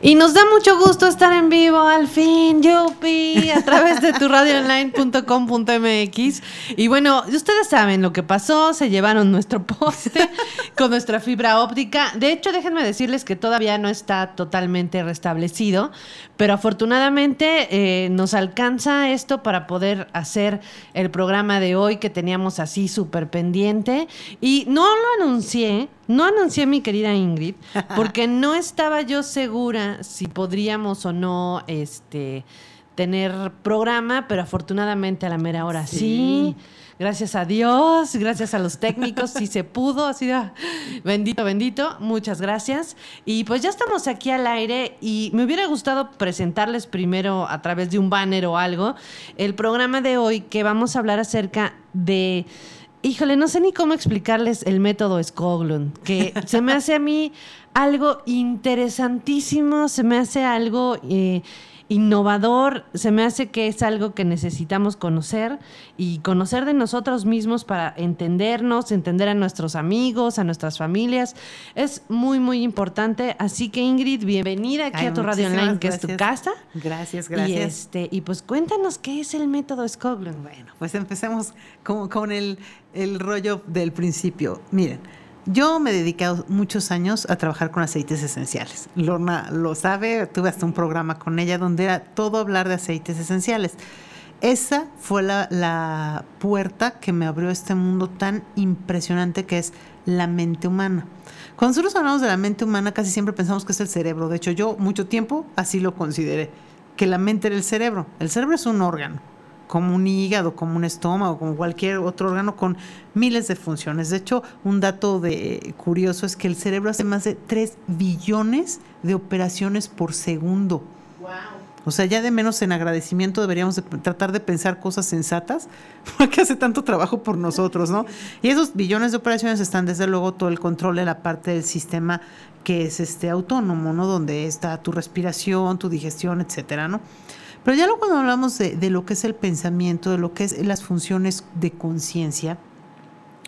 Y nos da mucho gusto estar en vivo al fin, Yupi, a través de tu radioonline.com.mx. Y bueno, ustedes saben lo que pasó, se llevaron nuestro poste con nuestra fibra óptica. De hecho, déjenme decirles que todavía no está totalmente restablecido, pero afortunadamente eh, nos alcanza esto para poder hacer el programa de hoy que teníamos así súper pendiente. Y no lo anuncié no anuncié mi querida Ingrid porque no estaba yo segura si podríamos o no este, tener programa, pero afortunadamente a la mera hora sí. Gracias a Dios, gracias a los técnicos, sí se pudo, así de, bendito, bendito, muchas gracias. Y pues ya estamos aquí al aire y me hubiera gustado presentarles primero a través de un banner o algo el programa de hoy que vamos a hablar acerca de híjole, no sé ni cómo explicarles el método Skoglund, que se me hace a mí algo interesantísimo, se me hace algo eh, innovador, se me hace que es algo que necesitamos conocer y conocer de nosotros mismos para entendernos, entender a nuestros amigos, a nuestras familias. Es muy, muy importante. Así que Ingrid, bienvenida aquí a tu radio online, que es tu casa. Gracias, gracias. Y, este, y pues cuéntanos qué es el método Skoglund. Bueno, pues empecemos con, con el, el rollo del principio. Miren. Yo me he dedicado muchos años a trabajar con aceites esenciales. Lorna lo sabe, tuve hasta un programa con ella donde era todo hablar de aceites esenciales. Esa fue la, puerta que me abrió este mundo tan impresionante que es la mente humana. Cuando nosotros hablamos de la mente humana, casi siempre pensamos que es el cerebro. De hecho, yo mucho tiempo así lo consideré, que la mente era el cerebro. El cerebro es un órgano como un hígado, como un estómago, como cualquier otro órgano con miles de funciones. De hecho, un dato de, curioso es que el cerebro hace más de 3 billones de operaciones por segundo. O sea, ya de menos en agradecimiento deberíamos tratar de pensar cosas sensatas, porque hace tanto trabajo por nosotros, ¿no? Y esos billones de operaciones están desde luego todo el control de la parte del sistema que es este autónomo, ¿no? Donde está tu respiración, tu digestión, etcétera, ¿no? Pero ya cuando hablamos de, lo que es el pensamiento, de lo que es las funciones de conciencia,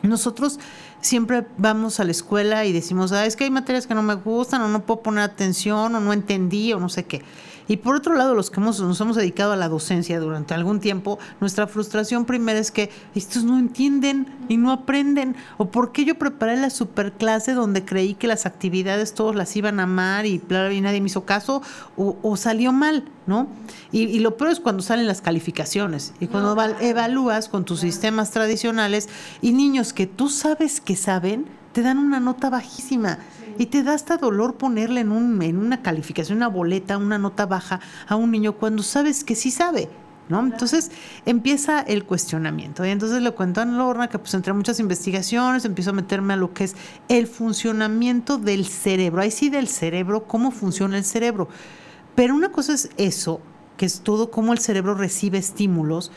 nosotros siempre vamos a la escuela y decimos, ah, es que hay materias que no me gustan, o no puedo poner atención, o no entendí, o no sé qué. Y por otro lado, los que hemos, nos hemos dedicado a la docencia durante algún tiempo, nuestra frustración primera es que estos no entienden y no aprenden. O por qué yo preparé la superclase donde creí que las actividades todos las iban a amar y, y nadie me hizo caso, o, salió mal, ¿no? Y, lo peor es cuando salen las calificaciones y cuando evalúas con tus sistemas tradicionales y niños que tú sabes que saben, te dan una nota bajísima. Y te da hasta dolor ponerle en, un, en una calificación, una boleta, una nota baja a un niño cuando sabes que sí sabe. ¿No? Entonces empieza el cuestionamiento. Y entonces le cuento a Lorna que pues entre muchas investigaciones empiezo a meterme a lo que es el funcionamiento del cerebro. Ahí sí del cerebro, cómo funciona el cerebro. Pero una cosa es eso, que es todo cómo el cerebro recibe estímulos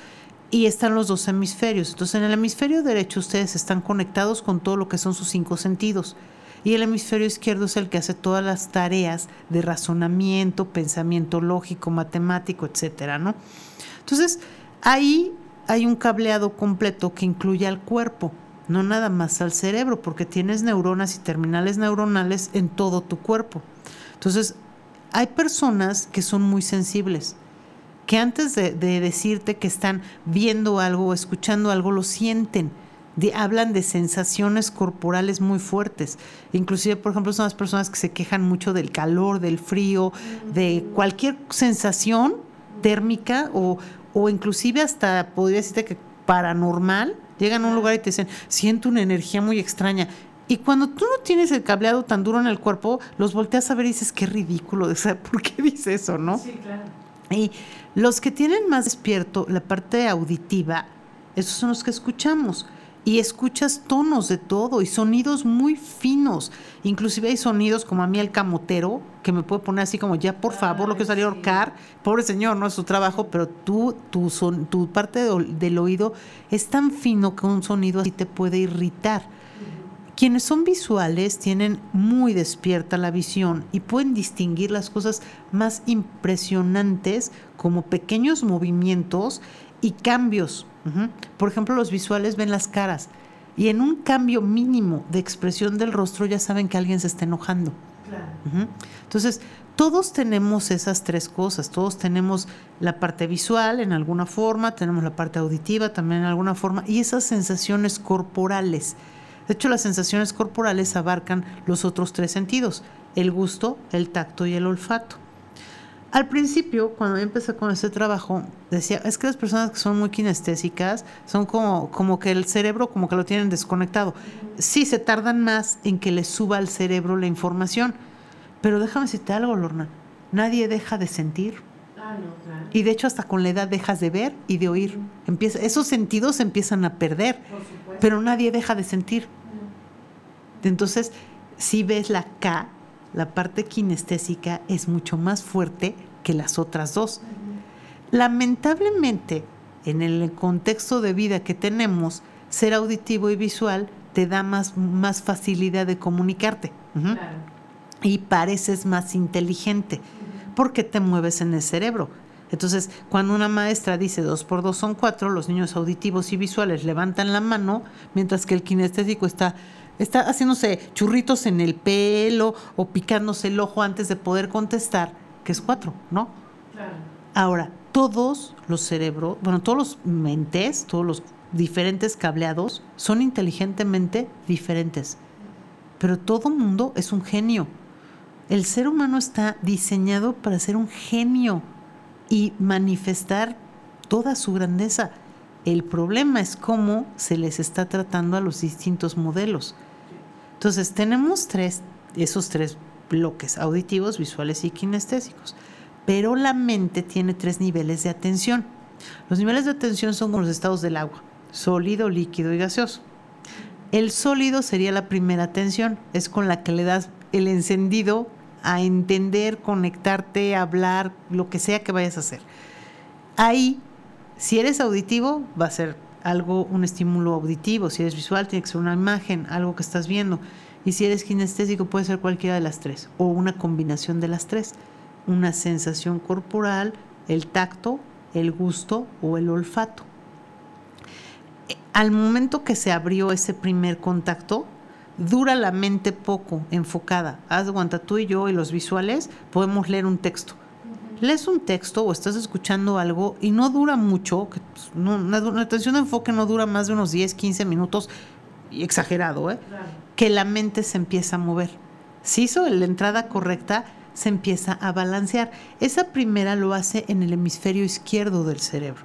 y están los dos hemisferios. Entonces en el hemisferio derecho ustedes están conectados con todo lo que son sus cinco sentidos y el hemisferio izquierdo es el que hace todas las tareas de razonamiento, pensamiento lógico, matemático, etcétera, ¿no? Entonces, ahí hay un cableado completo que incluye al cuerpo, no nada más al cerebro, porque tienes neuronas y terminales neuronales en todo tu cuerpo. Entonces, hay personas que son muy sensibles, que antes de, de decirte que están viendo algo o escuchando algo, lo sienten hablan de sensaciones corporales muy fuertes. Inclusive, por ejemplo, son las personas que se quejan mucho del calor, del frío, de cualquier sensación térmica o, o inclusive hasta, podría decirte que paranormal, llegan a un lugar y te dicen, siento una energía muy extraña. Y cuando tú no tienes el cableado tan duro en el cuerpo, los volteas a ver y dices, qué ridículo, ¿por qué dice eso, no? Sí, claro. Y los que tienen más despierto la parte auditiva, esos son los que escuchamos y escuchas tonos de todo y sonidos muy finos. Inclusive hay sonidos como a mí el camotero, que me puede poner así como, ya por favor, lo que salió a ahorcar. Pobre señor, no es su trabajo, pero tú, tu, son, tu parte del oído es tan fino que un sonido así te puede irritar. Quienes son visuales tienen muy despierta la visión y pueden distinguir las cosas más impresionantes como pequeños movimientos y cambios por ejemplo, los visuales ven las caras y en un cambio mínimo de expresión del rostro ya saben que alguien se está enojando. Entonces, Todos tenemos esas tres cosas, todos tenemos la parte visual en alguna forma, tenemos la parte auditiva también en alguna forma y esas sensaciones corporales. De hecho, las sensaciones corporales abarcan los otros tres sentidos, el gusto, el tacto y el olfato. Al principio, cuando yo empecé con este trabajo, decía, es que las personas que son muy kinestésicas son como, como que el cerebro como que lo tienen desconectado. Sí, se tardan más en que les suba al cerebro la información pero déjame decirte algo, Lorna. Nadie deja de sentir. Ah, y de hecho hasta con la edad dejas de ver y de oír. Empieza, esos sentidos se empiezan a perder, pero nadie deja de sentir. Entonces, si ves la K, la parte kinestésica es mucho más fuerte que las otras dos. Lamentablemente, en el contexto de vida que tenemos, ser auditivo y visual te da más, más facilidad de comunicarte y pareces más inteligente porque te mueves en el cerebro. Entonces, cuando una maestra dice dos por dos son cuatro, los niños auditivos y visuales levantan la mano, mientras que el kinestésico está, está haciéndose churritos en el pelo o picándose el ojo antes de poder contestar, que es cuatro, ¿no? Claro. Ahora, todos los cerebros, bueno, todos los mentes, todos los diferentes cableados son inteligentemente diferentes. Pero todo mundo es un genio. El ser humano está diseñado para ser un genio y manifestar toda su grandeza. El problema es cómo se les está tratando a los distintos modelos. Entonces, tenemos tres, esos tres bloques, auditivos, visuales y kinestésicos. Pero la mente tiene tres niveles de atención. Los niveles de atención son como los estados del agua, sólido, líquido y gaseoso. El sólido sería la primera atención, es con la que le das el encendido a entender, conectarte, hablar, lo que sea que vayas a hacer. Ahí, si eres auditivo, va a ser algo, un estímulo auditivo. Si eres visual, tiene que ser una imagen, algo que estás viendo. Y si eres kinestésico, puede ser cualquiera de las tres, o una combinación de las tres. Una sensación corporal, el tacto, el gusto o el olfato. Al momento que se abrió ese primer contacto, dura la mente poco enfocada. Haz de tú y yo y los visuales podemos leer un texto. Lees un texto o estás escuchando algo y no dura mucho, que, pues, no, atención de enfoque no dura más de unos 10, 15 minutos, y exagerado, ¿eh? que la mente se empieza a mover. Si hizo la entrada correcta, se empieza a balancear. Esa primera lo hace en el hemisferio izquierdo del cerebro.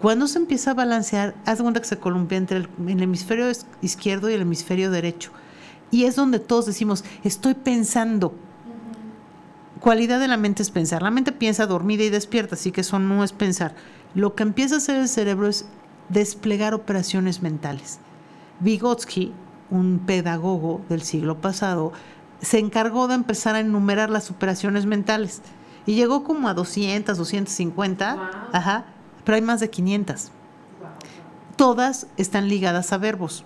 Cuando se empieza a balancear, haz cuenta que se columpia entre el, hemisferio izquierdo y el hemisferio derecho. Y es donde todos decimos, estoy pensando. Cualidad de la mente es pensar. La mente piensa dormida y despierta, así que eso no es pensar. Lo que empieza a hacer el cerebro es desplegar operaciones mentales. Vygotsky, un pedagogo del siglo pasado, se encargó de empezar a enumerar las operaciones mentales y llegó como a 200, 250. Ajá pero hay más de 500. Todas están ligadas a verbos.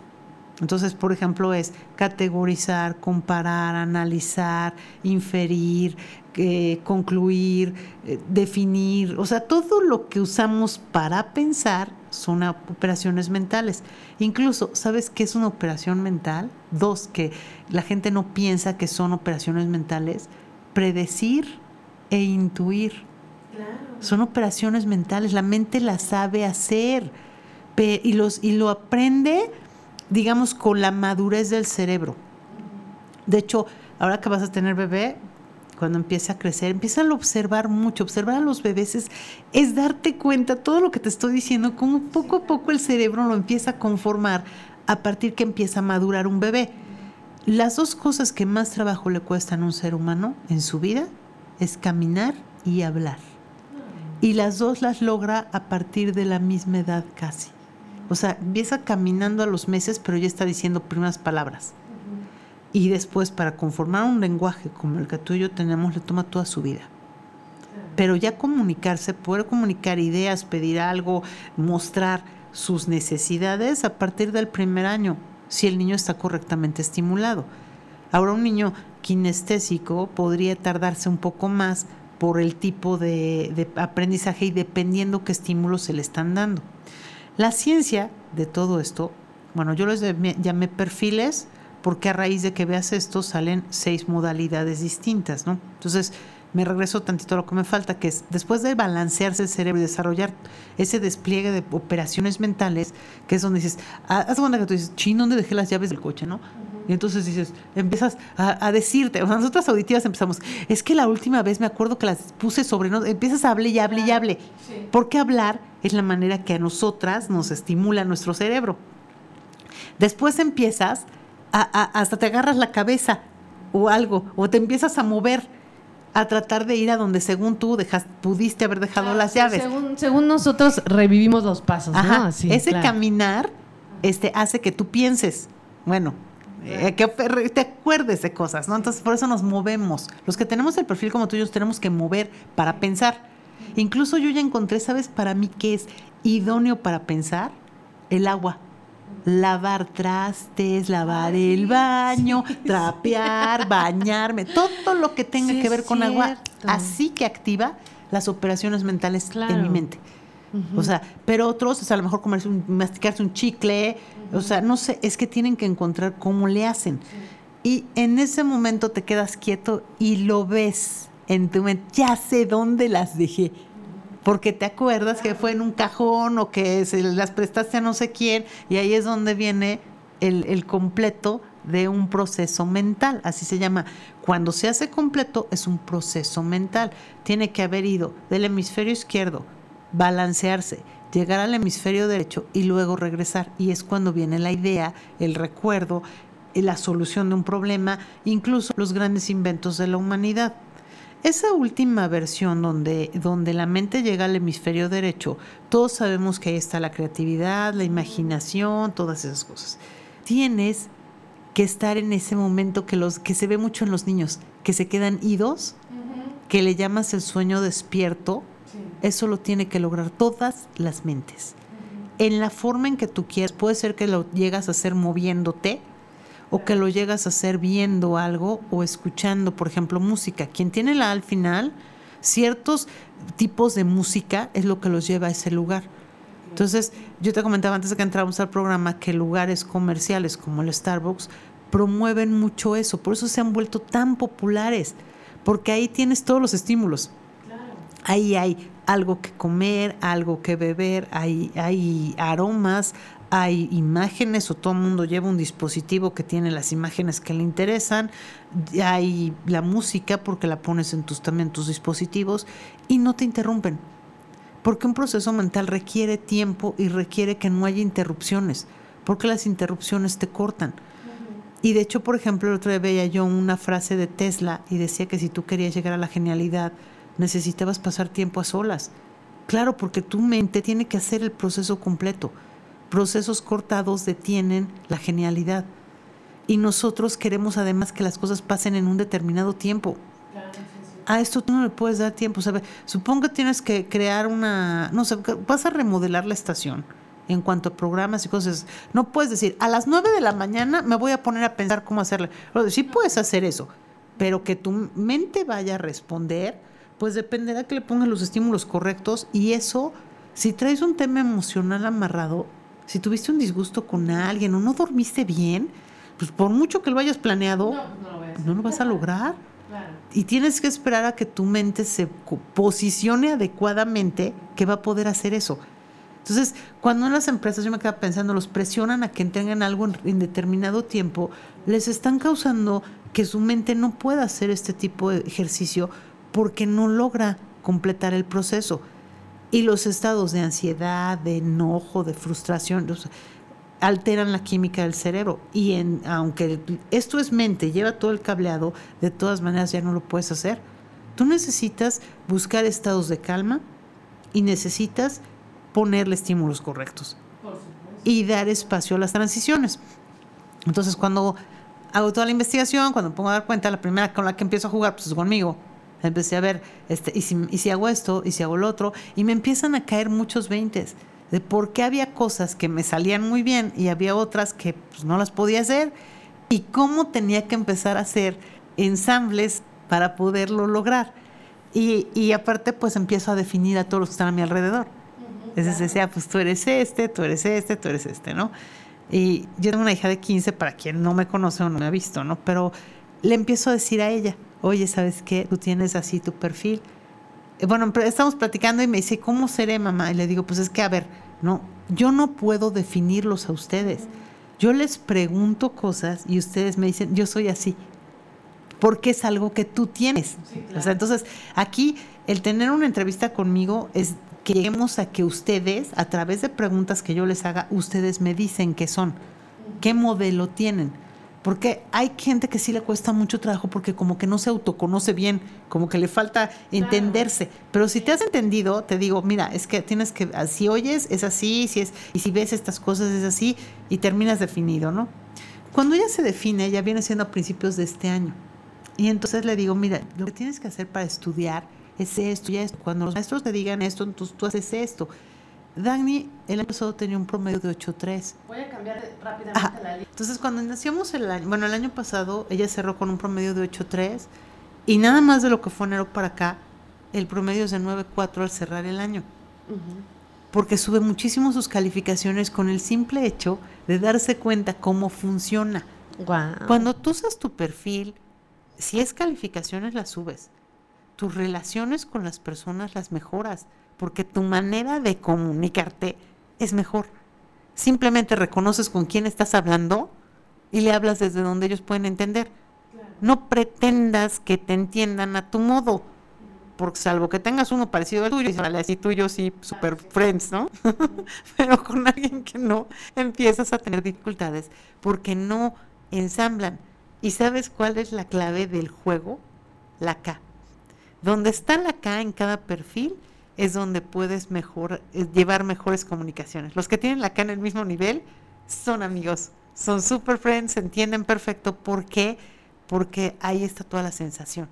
Entonces, por ejemplo, es categorizar, comparar, analizar, inferir, eh, concluir, eh, definir. O sea, todo lo que usamos para pensar son operaciones mentales. Incluso, ¿sabes qué es una operación mental? Dos, que la gente no piensa que son operaciones mentales. Predecir e intuir. Son operaciones mentales, la mente las sabe hacer y, los, y lo aprende, digamos, con la madurez del cerebro. De hecho, ahora que vas a tener bebé, cuando empieza a crecer, empieza a observar mucho. Observar a los bebés es, es, darte cuenta, todo lo que te estoy diciendo, como poco a poco el cerebro lo empieza a conformar a partir que empieza a madurar un bebé. Las dos cosas que más trabajo le cuestan a un ser humano en su vida es caminar y hablar y las dos las logra a partir de la misma edad casi. O sea, empieza caminando a los meses, pero ya está diciendo primeras palabras. Y después, para conformar un lenguaje como el que tú y yo tenemos, le toma toda su vida. Pero ya comunicarse, poder comunicar ideas, pedir algo, mostrar sus necesidades a partir del primer año, si el niño está correctamente estimulado. Ahora, un niño kinestésico podría tardarse un poco más por el tipo de, aprendizaje y dependiendo qué estímulos se le están dando. La ciencia de todo esto, bueno, yo les llamé perfiles porque a raíz de que veas esto salen seis modalidades distintas, ¿no? Entonces, me regreso tantito a lo que me falta, que es después de balancearse el cerebro y desarrollar ese despliegue de operaciones mentales, que es donde dices, ah, haz cuenta que tú dices, ching, ¿dónde dejé las llaves del coche, no? Y entonces dices, empiezas a, decirte, o sea, nosotras auditivas empezamos, es que la última vez me acuerdo que las puse sobre, no, empiezas a hablar y hable y hable. Porque hablar es la manera que a nosotras nos estimula nuestro cerebro. Después empiezas hasta te agarras la cabeza o algo, o te empiezas a mover a tratar de ir a donde según tú dejas, pudiste haber dejado las llaves. Según, nosotros revivimos los pasos, ¿no? Ese caminar este, hace que tú pienses, bueno, eh, que te acuerdes de cosas, ¿no? Entonces por eso nos movemos. Los que tenemos el perfil como tuyo tenemos que mover para pensar. Incluso yo ya encontré, ¿sabes para mí qué es idóneo para pensar? El agua lavar trastes, lavar el baño, trapear, bañarme, todo lo que tenga que ver con agua, así que activa las operaciones mentales en mi mente. O sea, pero otros, o sea, a lo mejor comerse un, masticarse un chicle, o sea, no sé, es que tienen que encontrar cómo le hacen. Y en ese momento te quedas quieto y lo ves en tu mente, ya sé dónde las dejé porque te acuerdas que fue en un cajón o que se las prestaste a no sé quién, y ahí es donde viene el, completo de un proceso mental, así se llama. Cuando se hace completo es un proceso mental. Tiene que haber ido del hemisferio izquierdo, balancearse, llegar al hemisferio derecho y luego regresar. Y es cuando viene la idea, el recuerdo, la solución de un problema, incluso los grandes inventos de la humanidad. Esa última versión donde, donde la mente llega al hemisferio derecho, todos sabemos que ahí está la creatividad, la imaginación, todas esas cosas. Tienes que estar en ese momento que, los, que se ve mucho en los niños, que se quedan idos, que le llamas el sueño despierto. Eso lo tiene que lograr todas las mentes. En la forma en que tú quieras, puede ser que lo llegas a hacer moviéndote, o que lo llegas a hacer viendo algo o escuchando, por ejemplo, música. Quien tiene la al final, ciertos tipos de música es lo que los lleva a ese lugar. Entonces, yo te comentaba antes de que entramos al programa que lugares comerciales como el Starbucks promueven mucho eso, por eso se han vuelto tan populares, porque ahí tienes todos los estímulos. Ahí hay algo que comer, algo que beber, hay, hay aromas, hay imágenes o todo el mundo lleva un dispositivo que tiene las imágenes que le interesan, hay la música porque la pones en tus, también tus dispositivos y no te interrumpen. Porque un proceso mental requiere tiempo y requiere que no haya interrupciones, porque las interrupciones te cortan. Y de hecho, por ejemplo, el otro día veía yo una frase de Tesla y decía que si tú querías llegar a la genialidad, necesitabas pasar tiempo a solas. Claro, porque tu mente tiene que hacer el proceso completo procesos cortados detienen la genialidad. Y nosotros queremos además que las cosas pasen en un determinado tiempo. A esto tú no le puedes dar tiempo. Supongo que tienes que crear una, no sé, vas a remodelar la estación en cuanto a programas y cosas. No puedes decir, a las 9 de la mañana me voy a poner a pensar cómo hacerle. Sí puedes hacer eso, pero que tu mente vaya a responder, pues dependerá que le pongas los estímulos correctos y eso, si traes un tema emocional amarrado, si tuviste un disgusto con alguien o no dormiste bien, pues por mucho que lo hayas planeado, no, lo, vas a lograr. Y tienes que esperar a que tu mente se posicione adecuadamente que va a poder hacer eso. Entonces, cuando en las empresas, yo me quedo pensando, los presionan a que entreguen algo en, determinado tiempo, les están causando que su mente no pueda hacer este tipo de ejercicio porque no logra completar el proceso. Y los estados de ansiedad, de enojo, de frustración, alteran la química del cerebro. Y en, aunque esto es mente, lleva todo el cableado, de todas maneras ya no lo puedes hacer. Tú necesitas buscar estados de calma y necesitas ponerle estímulos correctos. Y dar espacio a las transiciones. Entonces, cuando hago toda la investigación, cuando me pongo a dar cuenta, la primera con la que empiezo a jugar pues, es conmigo Empecé a ver, este, y, si, y si hago esto, y si hago lo otro, y me empiezan a caer muchos veintes de por qué había cosas que me salían muy bien y había otras que pues, no las podía hacer, y cómo tenía que empezar a hacer ensambles para poderlo lograr. Y, y aparte, pues empiezo a definir a todos los que están a mi alrededor. Entonces decía, pues tú eres este, tú eres este, tú eres este, ¿no? Y yo tengo una hija de 15, para quien no me conoce o no me ha visto, ¿no? Pero le empiezo a decir a ella, oye, ¿sabes qué? Tú tienes así tu perfil. Eh, Bueno, estamos platicando y me dice, ¿cómo seré, mamá? Y le digo, pues es que, a ver, no, yo no puedo definirlos a ustedes. Yo les pregunto cosas y ustedes me dicen, yo soy así, porque es algo que tú tienes. O sea, entonces, aquí el tener una entrevista conmigo es que lleguemos a que ustedes, a través de preguntas que yo les haga, ustedes me dicen qué son, qué modelo tienen. Porque hay gente que sí le cuesta mucho trabajo porque como que no se autoconoce bien, como que le falta entenderse. Pero si te has entendido, te digo, mira, es que tienes que, si oyes es así, si es, y si ves estas cosas es así, y terminas definido, ¿no? Cuando ella se define, ella viene siendo a principios de este año. Y entonces le digo, mira, lo que tienes que hacer para estudiar es esto y esto. Cuando los maestros te digan esto, entonces tú haces esto. Dagny el año pasado tenía un promedio de 8.3. Voy a cambiar rápidamente la lista. Entonces, cuando nacimos el año, bueno, el año pasado ella cerró con un promedio de 8.3 y nada más de lo que fue enero para acá, el promedio es de 9.4 al cerrar el año. Porque sube muchísimo sus calificaciones con el simple hecho de darse cuenta cómo funciona. Guau. Cuando tú usas tu perfil, si es calificaciones las subes. Tus relaciones con las personas las mejoras, porque tu manera de comunicarte es mejor. Simplemente reconoces con quién estás hablando y le hablas desde donde ellos pueden entender. No pretendas que te entiendan a tu modo, porque salvo que tengas uno parecido al tuyo, y vale, así tuyo sí, super friends, ¿no? Pero con alguien que no, empiezas a tener dificultades porque no ensamblan. ¿Y sabes cuál es la clave del juego? La K. Donde está la K en cada perfil es donde puedes mejor eh, llevar mejores comunicaciones. Los que tienen la K en el mismo nivel son amigos, son super friends, se entienden perfecto. ¿Por qué? Porque ahí está toda la sensación.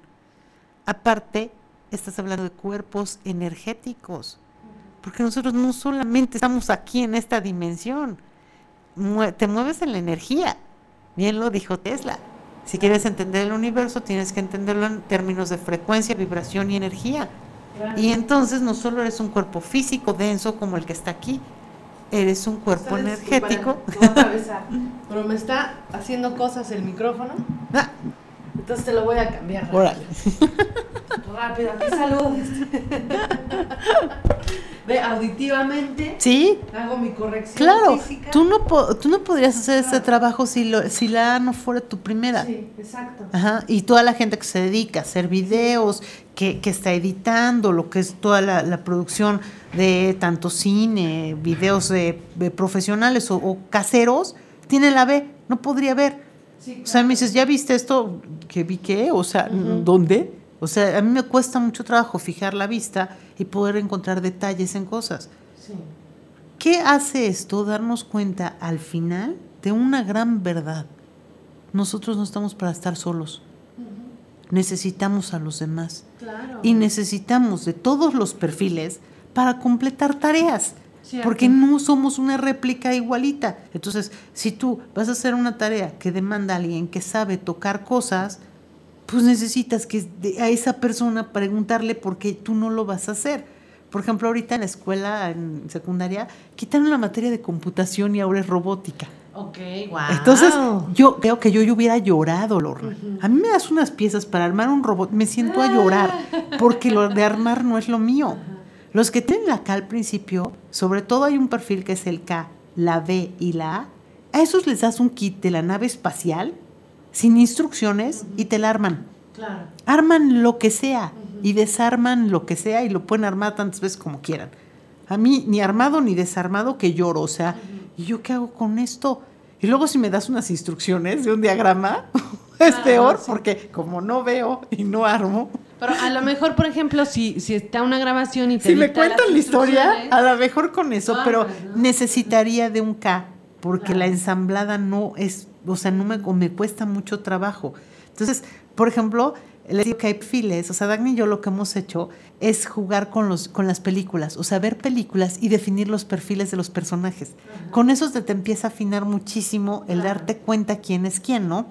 Aparte, estás hablando de cuerpos energéticos, porque nosotros no solamente estamos aquí en esta dimensión, te mueves en la energía. Bien lo dijo Tesla. Si quieres entender el universo, tienes que entenderlo en términos de frecuencia, vibración y energía. Y entonces no solo eres un cuerpo físico denso como el que está aquí, eres un cuerpo energético. disculparán, voy a atravesar, Pero me está haciendo cosas el micrófono, Ah, entonces te lo voy a cambiar. órale. Rápido, aquí saludos. Ve, auditivamente Sí, hago mi corrección claro. física. Tú no, po- tú no podrías hacer este trabajo si, lo, si la A no fuera tu primera. Sí, exacto. Ajá, y toda la gente que se dedica a hacer videos, que, que está editando, lo que es toda la, la producción de tanto cine, videos de, de profesionales o, o caseros, tiene la B, no podría ver. Sí, O sea, me dices, ¿ya viste esto? ¿Qué vi qué? O sea, ¿dónde? O sea, a mí me cuesta mucho trabajo fijar la vista y poder encontrar detalles en cosas. sí. ¿Qué hace esto? Darnos cuenta al final de una gran verdad. Nosotros no estamos para estar solos. Necesitamos a los demás. Claro. Y necesitamos de todos los perfiles para completar tareas. Cierto. Porque no somos una réplica igualita. Entonces, si tú vas a hacer una tarea que demanda a alguien que sabe tocar cosas, pues necesitas que de- a esa persona preguntarle por qué tú no lo vas a hacer. Por ejemplo, ahorita en la escuela, en secundaria, quitaron la materia de computación y ahora es robótica. Ok, wow. Entonces, yo creo que yo, yo hubiera llorado, Lorna. A mí me das unas piezas para armar un robot, me siento a llorar, porque lo de armar no es lo mío. Los que tienen la K al principio, sobre todo hay un perfil que es el K, la B y la A, a esos les das un kit de la nave espacial, sin instrucciones, y te la arman. Claro. Arman lo que sea y desarman lo que sea y lo pueden armar tantas veces como quieran. A mí ni armado ni desarmado que lloro, o sea, ¿y yo qué hago con esto? Y luego si me das unas instrucciones de un diagrama, es Ah, peor sí. porque como no veo y no armo, Pero a lo mejor, por ejemplo, si, si está una grabación y te si me cuentan la historia, a lo mejor con eso, Ay, pero no. necesitaría de un K, porque Claro. la ensamblada no es, o sea, no me, me cuesta mucho trabajo. Entonces, por ejemplo, les digo que hay perfiles, o sea, Dagny y yo lo que hemos hecho es jugar con, los, con las películas, o sea, ver películas y definir los perfiles de los personajes. Con eso se te empieza a afinar muchísimo el darte cuenta quién es quién, ¿no?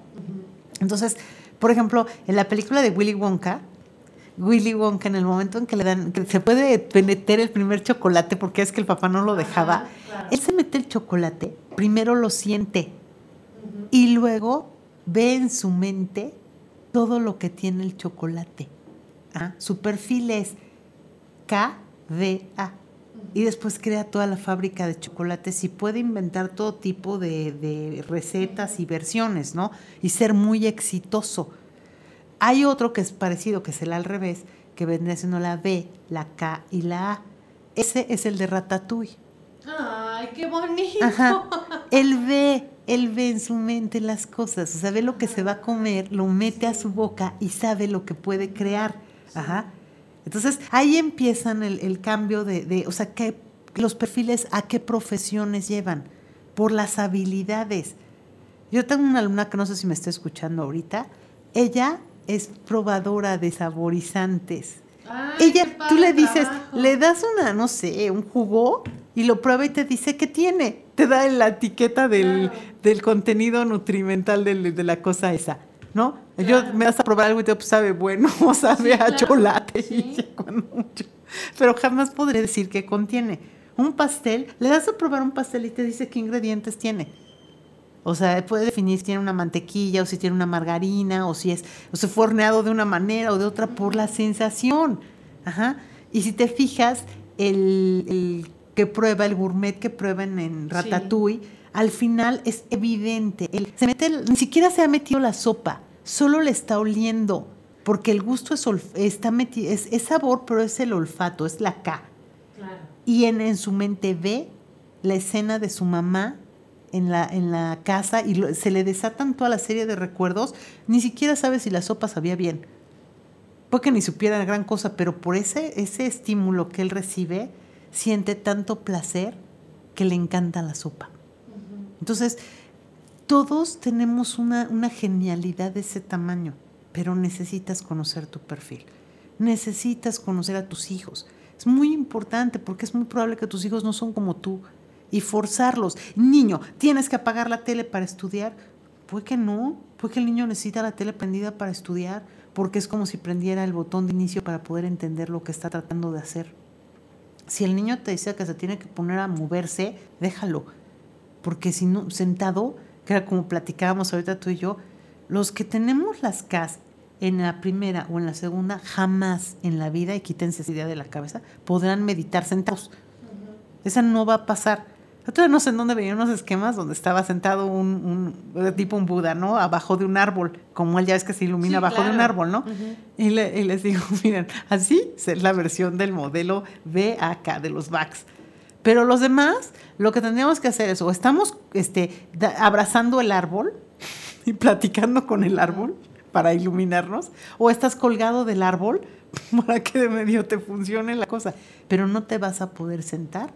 Entonces, por ejemplo, en la película de Willy Wonka, Willy Wonka en el momento en que le dan, que se puede meter el primer chocolate porque es que el papá no lo dejaba, claro. él se mete el chocolate, primero lo siente y luego ve en su mente todo lo que tiene el chocolate. ¿ah? Su perfil es KDA. Y después crea toda la fábrica de chocolates y puede inventar todo tipo de, de recetas y versiones, ¿no? Y ser muy exitoso. Hay otro que es parecido, que es el al revés, que vendría siendo la B, la K y la A. Ese es el de Ratatouille. ¡Ay, qué bonito! Ajá. Él ve, él ve en su mente las cosas, o sea, ve lo que se va a comer, lo mete a su boca y sabe lo que puede crear. Ajá. Entonces, ahí empiezan el, el cambio de, de, o sea, que los perfiles a qué profesiones llevan, por las habilidades. Yo tengo una alumna que no sé si me está escuchando ahorita, ella es probadora de saborizantes. Ay, ella, tú le dices, trabajo. le das una, no sé, un jugo y lo prueba y te dice qué tiene. Te da la etiqueta del, Claro. del contenido nutrimental de, la cosa esa, ¿no? Yo Claro. me vas a probar algo y te digo, pues sabe bueno, o sabe Sí, a claro. chocolate. Sí. Pero jamás podré decir qué contiene. Un pastel, le das a probar un pastel y te dice qué ingredientes tiene. O sea, puede definir si tiene una mantequilla o si tiene una margarina o si es o se fue horneado de una manera o de otra por la sensación. Ajá. Y si te fijas, el, el que prueba, el gourmet que prueba en, Ratatouille, al final es evidente. Él se mete, el- ni siquiera se ha metido la sopa, solo le está oliendo. Porque el gusto es, está metido, es, es sabor, pero es el olfato, es la K Claro. y en, en su mente ve la escena de su mamá en la, en la casa y lo- se le desatan toda la serie de recuerdos, ni siquiera sabe si la sopa sabía bien. Puede que ni supiera gran cosa, pero por ese, ese estímulo que él recibe, siente tanto placer que le encanta la sopa. Entonces, todos tenemos una, una genialidad de ese tamaño, pero necesitas conocer tu perfil. Necesitas conocer a tus hijos. Es muy importante porque es muy probable que tus hijos no son como tú y forzarlos. Niño, tienes que apagar la tele para estudiar. Puede que no, puede que el niño necesita la tele prendida para estudiar porque es como si prendiera el botón de inicio para poder entender lo que está tratando de hacer. Si el niño te dice que se tiene que poner a moverse, déjalo. Porque si no, sentado, que era como platicábamos ahorita tú y yo, los que tenemos las CAS en la primera o en la segunda, jamás en la vida, y quítense esa idea de la cabeza, podrán meditar sentados. Esa no va a pasar. Yo no sé en dónde veía unos esquemas donde estaba sentado un, un tipo un Buda, ¿no? Abajo de un árbol, como él ya es que se ilumina Sí, abajo de un árbol, ¿no? Y, le- y les digo, miren, así es la versión del modelo BAK, de los VAX. Pero los demás, lo que tendríamos que hacer es, o estamos este, da- abrazando el árbol y platicando con el árbol para iluminarnos, o estás colgado del árbol para que de medio te funcione la cosa. Pero no te vas a poder sentar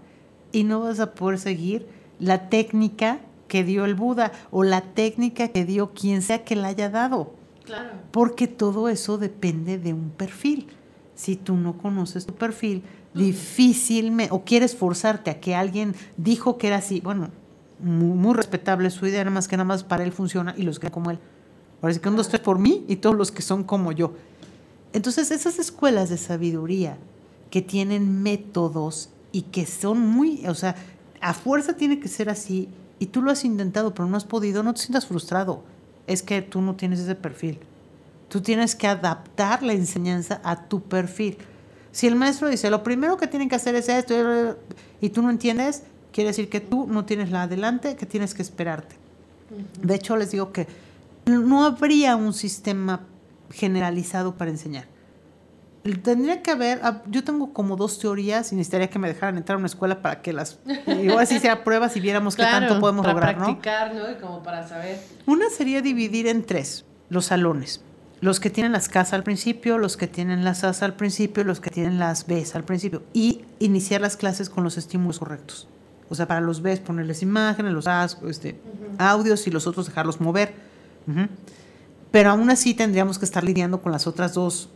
y no vas a poder seguir la técnica que dio el Buda o la técnica que dio quien sea que la haya dado. Claro. Porque todo eso depende de un perfil. Si tú no conoces tu perfil, difícilmente, o quieres forzarte a que alguien dijo que era así, bueno, muy, muy respetable su idea, nada más que nada más para él funciona y los que como él. Ahora sí que un, dos, tres por mí y todos los que son como yo. Entonces, esas escuelas de sabiduría que tienen métodos y que son muy, o sea, a fuerza tiene que ser así y tú lo has intentado pero no has podido, no te sientas frustrado. Es que tú no tienes ese perfil. Tú tienes que adaptar la enseñanza a tu perfil. Si el maestro dice, lo primero que tienen que hacer es esto, y tú no entiendes, quiere decir que tú no tienes la adelante, que tienes que esperarte. De hecho, les digo que no habría un sistema generalizado para enseñar. Tendría que haber, ah, yo tengo como dos teorías y necesitaría que me dejaran entrar a una escuela para que las, igual así sea pruebas y viéramos qué tanto podemos para lograr, ¿no? practicar, ¿no? Y como para saber. Una sería dividir en tres los salones. Los que tienen las casas al principio, los que tienen las as al principio, los que tienen las Bs al principio. Y iniciar las clases con los estímulos correctos. O sea, para los Bs ponerles imágenes, los as, este, audios y los otros dejarlos mover. Pero aún así tendríamos que estar lidiando con las otras dos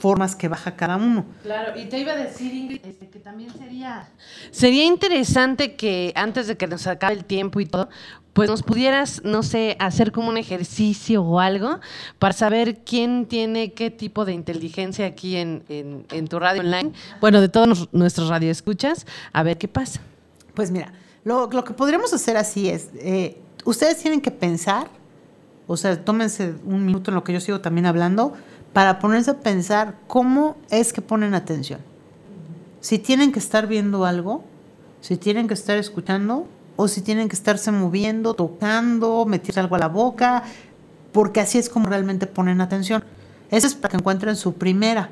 formas que baja cada uno. Claro, y te iba a decir, Ingrid, este, que también sería... Sería interesante que antes de que nos acabe el tiempo y todo, pues nos pudieras, no sé, hacer como un ejercicio o algo para saber quién tiene qué tipo de inteligencia aquí en, en, en tu radio online. Bueno, de todos nos- nuestros radioescuchas, a ver qué pasa. Pues mira, lo, lo que podríamos hacer así es, eh, ustedes tienen que pensar o sea, tómense un minuto en lo que yo sigo también hablando, para ponerse a pensar cómo es que ponen atención. Si tienen que estar viendo algo, si tienen que estar escuchando, o si tienen que estarse moviendo, tocando, meterse algo a la boca, porque así es como realmente ponen atención. Esa es para que encuentren su primera.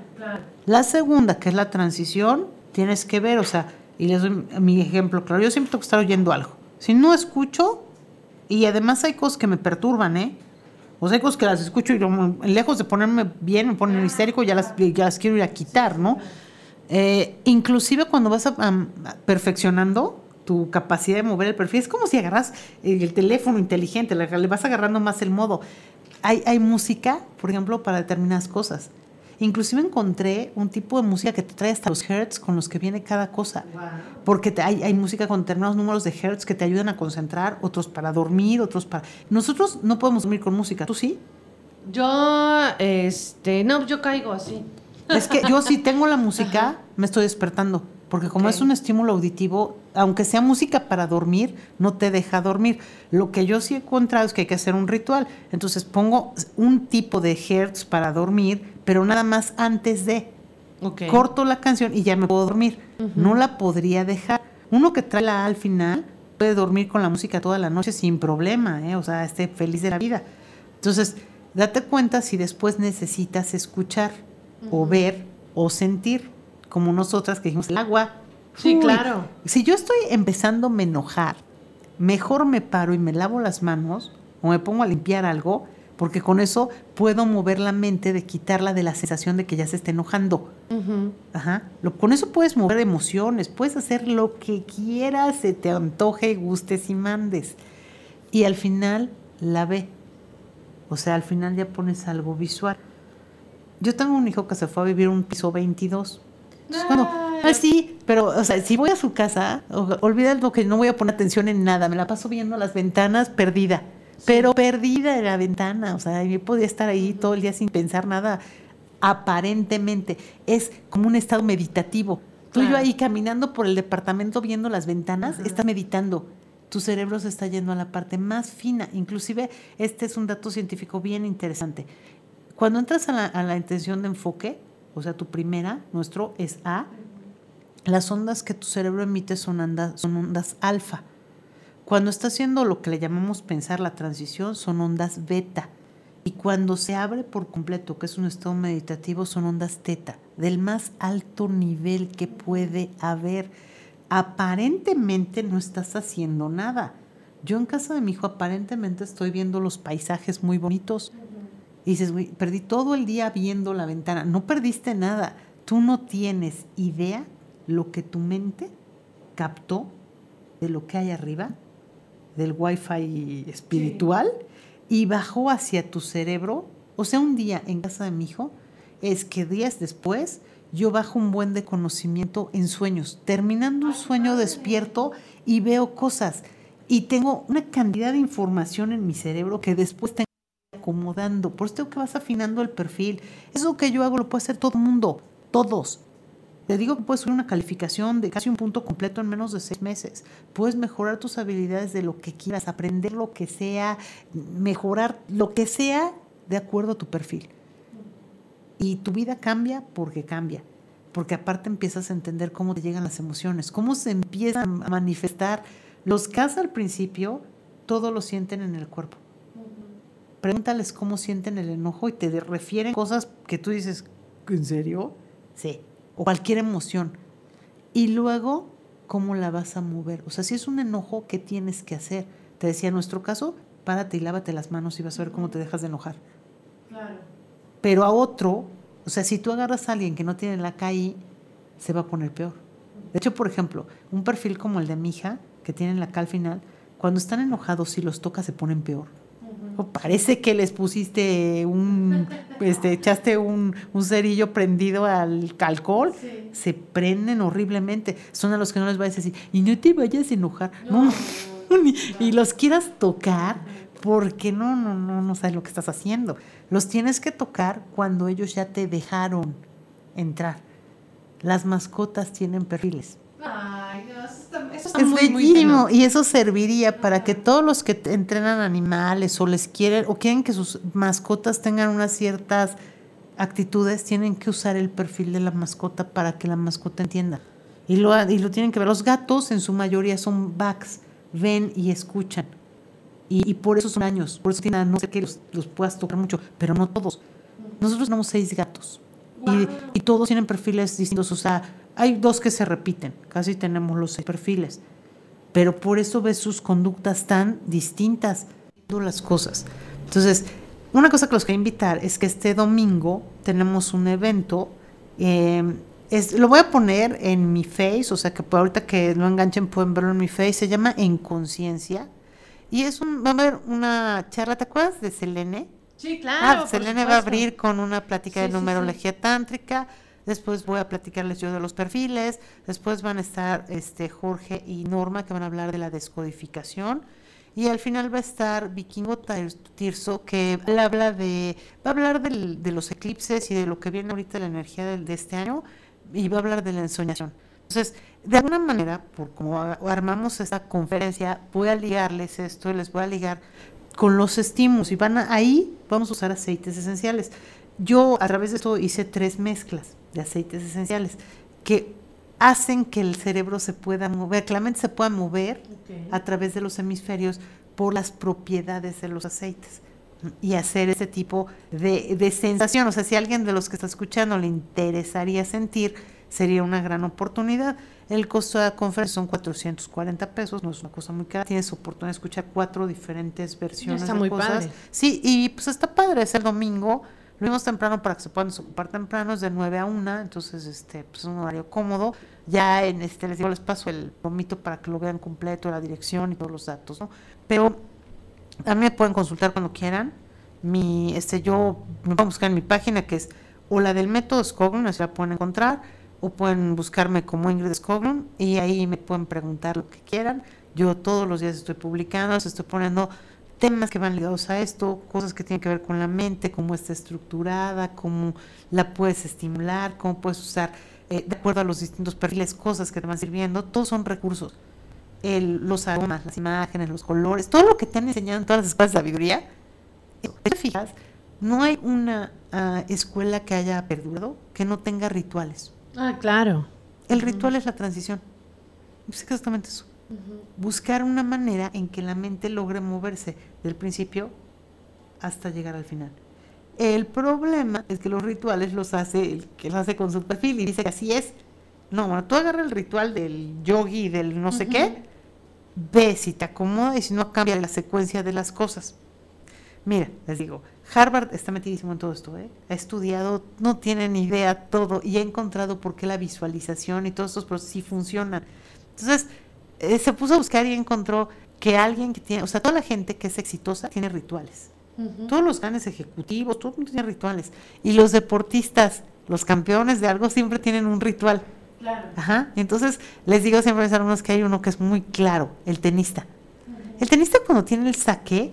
La segunda, que es la transición, tienes que ver, o sea, y les doy mi ejemplo claro, yo siempre tengo que estar oyendo algo. Si no escucho, y además hay cosas que me perturban, ¿eh? O sea, cosas que las escucho y lejos de ponerme bien, me ponen histérico, ya las, ya las quiero ir a quitar, ¿no? Eh, inclusive cuando vas perfeccionando tu capacidad de mover el perfil, es como si agarras el teléfono inteligente, le vas agarrando más el modo. Hay, hay música, por ejemplo, para determinadas cosas. Inclusive encontré un tipo de música que te trae hasta los hertz con los que viene cada cosa. Porque hay, hay, música con determinados números de hertz que te ayudan a concentrar, otros para dormir, otros para... Nosotros no podemos dormir con música, ¿tú sí? Yo, este, no, yo caigo así. Es que yo si tengo la música, me estoy despertando. Porque como es un estímulo auditivo, aunque sea música para dormir, no te deja dormir. Lo que yo sí he encontrado es que hay que hacer un ritual. Entonces pongo un tipo de hertz para dormir, pero nada más antes de. Corto la canción y ya me puedo dormir. No la podría dejar. Uno que trae la A al final puede dormir con la música toda la noche sin problema, ¿eh? o sea, esté feliz de la vida. Entonces, date cuenta si después necesitas escuchar o ver o sentir como nosotras que dijimos el agua. Sí, claro. Si yo estoy empezando a me enojar, mejor me paro y me lavo las manos o me pongo a limpiar algo, porque con eso puedo mover la mente de quitarla de la sensación de que ya se está enojando. Ajá. con eso puedes mover emociones, puedes hacer lo que quieras, se te antoje, gustes y mandes. Y al final la ve. O sea, al final ya pones algo visual. Yo tengo un hijo que se fue a vivir un piso 22 ah, sí, pero, o sea, si voy a su casa, olvida lo que no voy a poner atención en nada, me la paso viendo las ventanas perdida, pero perdida en la ventana, o sea, yo podía estar ahí todo el día sin pensar nada, aparentemente, es como un estado meditativo. Tú y yo ahí caminando por el departamento viendo las ventanas, estás meditando. Tu cerebro se está yendo a la parte más fina. Inclusive, este es un dato científico bien interesante. Cuando entras a la, a la intención de enfoque, o sea, tu primera, nuestro es A, las ondas que tu cerebro emite son, ondas, son ondas alfa. Cuando está haciendo lo que le llamamos pensar la transición, son ondas beta. Y cuando se abre por completo, que es un estado meditativo, son ondas teta, del más alto nivel que puede haber. Aparentemente no estás haciendo nada. Yo en casa de mi hijo aparentemente estoy viendo los paisajes muy bonitos, y dices, güey, perdí todo el día viendo la ventana. No perdiste nada. Tú no tienes idea lo que tu mente captó de lo que hay arriba, del wifi espiritual, y bajó hacia tu cerebro. O sea, un día en casa de mi hijo, es que días después yo bajo un buen de conocimiento en sueños, terminando un sueño despierto y veo cosas. Y tengo una cantidad de información en mi cerebro que después tengo acomodando. Por eso que vas afinando el perfil. Eso que yo hago lo puede hacer todo el mundo, todos. Te digo que puedes subir una calificación de casi un punto completo en menos de seis meses. Puedes mejorar tus habilidades de lo que quieras, aprender lo que sea, mejorar lo que sea de acuerdo a tu perfil. Y tu vida cambia porque cambia. Porque aparte empiezas a entender cómo te llegan las emociones, cómo se empiezan a manifestar. Los casos al principio, todo lo sienten en el cuerpo pregúntales cómo sienten el enojo y te refieren cosas que tú dices, ¿en serio? Sí. O cualquier emoción. Y luego, ¿cómo la vas a mover? O sea, si es un enojo, ¿qué tienes que hacer? Te decía, en nuestro caso, párate y lávate las manos y vas a ver cómo te dejas de enojar. Claro. Pero a otro, o sea, si tú agarras a alguien que no tiene la calle, se va a poner peor. De hecho, por ejemplo, un perfil como el de mi hija, que tiene la K al final, cuando están enojados, si los tocas, se ponen peor parece que les pusiste un, este, echaste un, cerillo prendido al alcohol, se prenden horriblemente. Son a los que no les vayas a decir, y no te vayas a enojar, no, y los quieras tocar, porque no, no, no, no sabes lo que estás haciendo. Los tienes que tocar cuando ellos ya te dejaron entrar. Las mascotas tienen perfiles. Ay, no, está eso está Es muy, bellísimo y eso serviría para que todos los que entrenan animales o les quieren o quieren que sus mascotas tengan unas ciertas actitudes, tienen que usar el perfil de la mascota para que la mascota entienda. Y lo, y lo tienen que ver. Los gatos en su mayoría son backs, ven y escuchan. Y, y por eso son años, por eso tienen, no sé que los, los puedas tocar mucho, pero no todos. Nosotros tenemos seis gatos y, y todos tienen perfiles distintos. O sea, hay dos que se repiten, casi tenemos los seis perfiles. Pero por eso ves sus conductas tan distintas, las cosas. Entonces, una cosa que los quería invitar es que este domingo tenemos un evento. eh, es- lo voy a poner en mi face, o sea que ahorita que lo enganchen pueden verlo en mi face. Se llama En Conciencia. Y es un, va a haber una charla, ¿te acuerdas de Selene? Sí, claro. Ah, por Selene va a abrir con una plática Sí, de sí, numerología tántrica. Después voy a platicarles yo de los perfiles. Después van a estar este Jorge y Norma que van a hablar de la descodificación. Y al final va a estar Vikingo Tir- Tirso que habla de va a hablar de los eclipses y de lo que viene ahorita la energía del- de, este año y va a hablar de la ensoñación. Entonces, de alguna manera, por como armamos esta conferencia, voy a ligarles esto y les voy a ligar con los estímulos y van a- ahí vamos a usar aceites esenciales. Yo a través de esto hice tres mezclas de aceites esenciales que hacen que el cerebro se pueda mover, que la mente se pueda mover a través de los hemisferios por las propiedades de los aceites y hacer ese tipo de, de sensación. O sea, si a alguien de los que está escuchando le interesaría sentir, sería una gran oportunidad. El costo de la conferencia son 440 pesos, no es una cosa muy cara. Tienes oportunidad de escuchar cuatro diferentes versiones Está de muy cosas. padre. Sí, y pues está padre, es el domingo. Lo vimos temprano para que se puedan desocupar temprano, es de 9 a 1, entonces este, pues es un horario cómodo. Ya en este les digo, les paso el vomito para que lo vean completo, la dirección y todos los datos, ¿no? Pero a mí me pueden consultar cuando quieran. Mi, este, yo me pueden buscar en mi página que es o la del método Skoglund, así la pueden encontrar, o pueden buscarme como Ingrid Skoglund y ahí me pueden preguntar lo que quieran. Yo todos los días estoy publicando, les estoy poniendo temas que van ligados a esto, cosas que tienen que ver con la mente, cómo está estructurada, cómo la puedes estimular, cómo puedes usar eh, de acuerdo a los distintos perfiles, cosas que te van sirviendo, todos son recursos. El, los aromas, las imágenes, los colores, todo lo que te han enseñado en todas las escuelas de sabiduría. Te fijas, no hay una ah, escuela que haya perdurado que no tenga rituales. Ah, claro. El ritual es la transición. Es exactamente eso. Buscar una manera en que la mente logre moverse del principio hasta llegar al final. El problema es que los rituales los hace el que los hace con su perfil y dice que así es. No, bueno, tú agarra el ritual del yogi del no sé qué, ve si te acomoda y si no cambia la secuencia de las cosas. Mira, les digo, Harvard está metidísimo en todo esto, ¿eh? ha estudiado, no tiene ni idea todo y ha encontrado por qué la visualización y todos estos procesos sí funcionan. Entonces, eh, se puso a buscar y encontró que alguien que tiene, o sea, toda la gente que es exitosa tiene rituales. Todos los grandes ejecutivos, todo el mundo tiene rituales. Y los deportistas, los campeones de algo siempre tienen un ritual. Claro. Ajá. Entonces, les digo siempre a mis alumnos que hay uno que es muy claro, el tenista. El tenista cuando tiene el saque,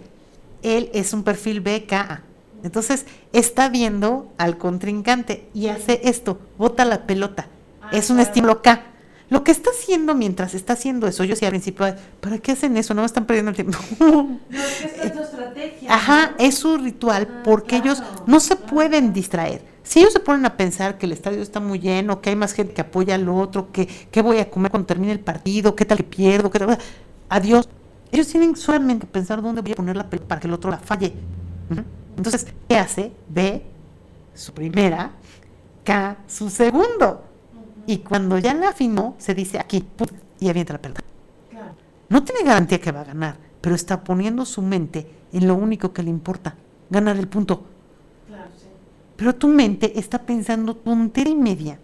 él es un perfil BKA. Entonces, está viendo al contrincante y hace esto, bota la pelota. es un estímulo K. Lo que está haciendo mientras está haciendo eso, yo decía al principio, ¿para qué hacen eso? No están perdiendo el tiempo. No, es que esta es tu estrategia. Ajá, es su ritual Ah, porque ellos no se claro. pueden distraer. Si ellos se ponen a pensar que el estadio está muy lleno, que hay más gente que apoya al otro, que qué voy a comer cuando termine el partido, qué tal que pierdo, qué tal, adiós. Ellos tienen solamente que pensar dónde voy a poner la pelota para que el otro la falle. Entonces, ¿qué hace? Ve su primera, K su segundo. Y cuando ya la afinó, se dice aquí, pum, y avienta la pelota. Claro. No tiene garantía que va a ganar, pero está poniendo su mente en lo único que le importa, ganar el punto. Claro, sí. Pero tu mente está pensando tontería y media,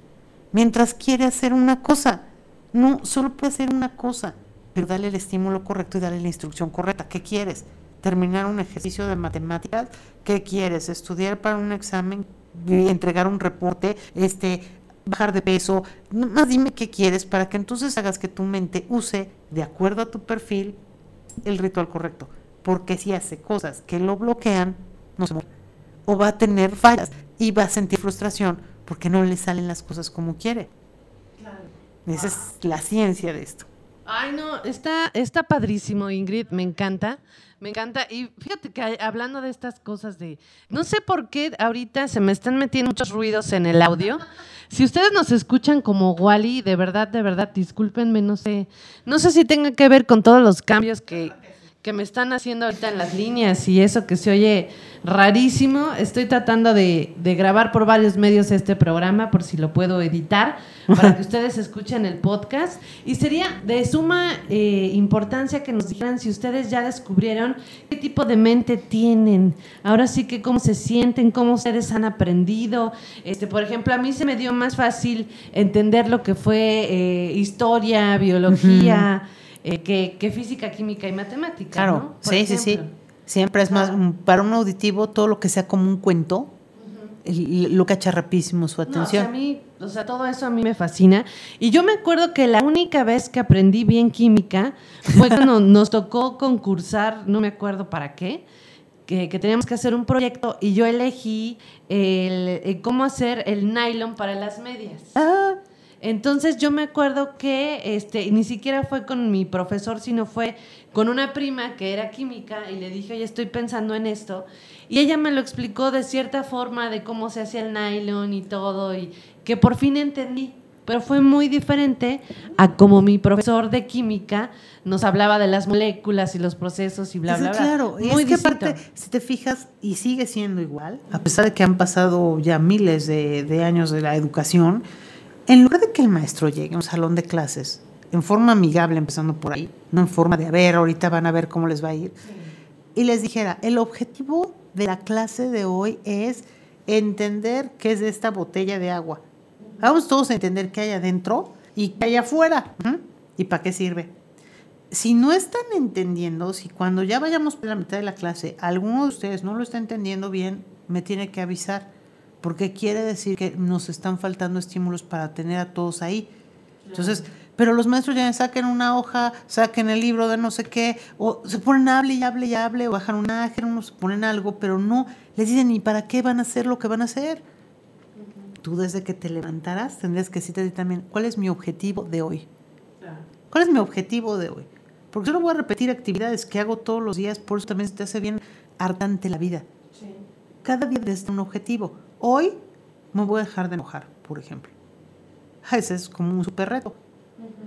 mientras quiere hacer una cosa. No, solo puede hacer una cosa, pero dale el estímulo correcto y dale la instrucción correcta. ¿Qué quieres? ¿Terminar un ejercicio de matemáticas? ¿Qué quieres? ¿Estudiar para un examen? y ¿Entregar un reporte? Este, bajar de peso, más dime qué quieres para que entonces hagas que tu mente use, de acuerdo a tu perfil, el ritual correcto. Porque si hace cosas que lo bloquean, no se mueve. O va a tener fallas y va a sentir frustración porque no le salen las cosas como quiere. Claro. Esa es la ciencia de esto. Ay, no, está, está padrísimo, Ingrid, me encanta. Me encanta. Y fíjate que hablando de estas cosas de. No sé por qué ahorita se me están metiendo muchos ruidos en el audio. Si ustedes nos escuchan como Wally, de verdad, de verdad, discúlpenme, no sé. No sé si tenga que ver con todos los cambios que, que me están haciendo ahorita en las líneas y eso que se oye rarísimo. Estoy tratando de, grabar por varios medios este programa, por si lo puedo editar, para que ustedes escuchen el podcast. Y sería de suma eh, importancia que nos dijeran si ustedes ya descubrieron qué tipo de mente tienen. Ahora sí que cómo se sienten, cómo ustedes han aprendido. Este, por ejemplo, a mí se me dio más fácil entender lo que fue eh, historia, biología. Eh, que, física, química y matemática. Claro, sí, sí, sí. Siempre es más, para un auditivo, todo lo que sea como un cuento, lo cacha rapidísimo su atención. o, sea, a mí, o sea, todo eso a mí me fascina. Y yo me acuerdo que la única vez que aprendí bien química fue cuando nos tocó concursar, no me acuerdo para qué, que, teníamos que hacer un proyecto y yo elegí el, cómo hacer el nylon para las medias. Ah. Entonces yo me acuerdo que este, ni siquiera fue con mi profesor, sino fue con una prima que era química y le dije, oye, estoy pensando en esto. Y ella me lo explicó de cierta forma de cómo se hacía el nylon y todo, y que por fin entendí. Pero fue muy diferente a como mi profesor de química nos hablaba de las moléculas y los procesos y bla, bla, bla. Claro, es que aparte, si te fijas, y sigue siendo igual, a pesar de que han pasado ya miles de, de años de la educación, en lugar de que el maestro llegue a un salón de clases en forma amigable, empezando por ahí, no en forma de, a ver, ahorita van a ver cómo les va a ir, y les dijera, el objetivo de la clase de hoy es entender qué es esta botella de agua. Vamos todos a entender qué hay adentro y qué hay afuera y para qué sirve. Si no están entendiendo, si cuando ya vayamos por la mitad de la clase, alguno de ustedes no lo está entendiendo bien, me tiene que avisar porque quiere decir que nos están faltando estímulos para tener a todos ahí. Entonces, pero los maestros ya saquen una hoja, saquen el libro de no sé qué, o se ponen a hable y hable y hable, o bajan un ángel, o se ponen algo, pero no les dicen ni para qué van a hacer lo que van a hacer. Tú desde que te levantarás tendrías que decirte también, ¿cuál es mi objetivo de hoy? ¿Cuál es mi objetivo de hoy? Porque yo no voy a repetir actividades que hago todos los días, por eso también se te hace bien hartante la vida. Cada día debe un objetivo. Hoy me voy a dejar de enojar, por ejemplo. Ese es como un super reto.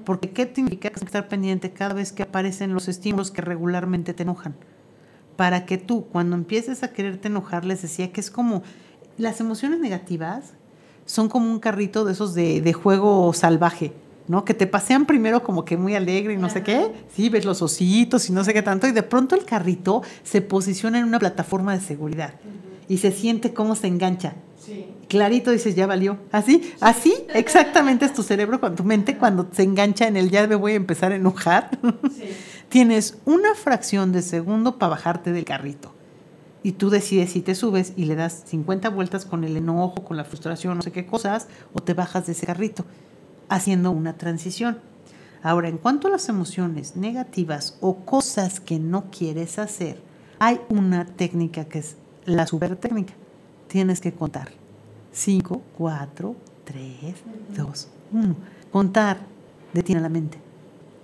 Porque ¿qué significa estar pendiente cada vez que aparecen los estímulos que regularmente te enojan? Para que tú, cuando empieces a quererte enojar, les decía que es como las emociones negativas son como un carrito de esos de, juego salvaje, ¿no? Que te pasean primero como que muy alegre y no sé qué. Sí, ves los ositos y no sé qué tanto. Y de pronto el carrito se posiciona en una plataforma de seguridad y se siente cómo se engancha. Clarito dices, ya valió. Así, así exactamente es tu cerebro, con tu mente, cuando se engancha en el ya me voy a empezar a enojar. Tienes una fracción de segundo para bajarte del carrito. Y tú decides si te subes y le das 50 vueltas con el enojo, con la frustración, no sé qué cosas, o te bajas de ese carrito, haciendo una transición. Ahora, en cuanto a las emociones negativas o cosas que no quieres hacer, hay una técnica que es la super técnica. Tienes que contar. 5, 4, 3, 2, 1. Contar detiene la mente.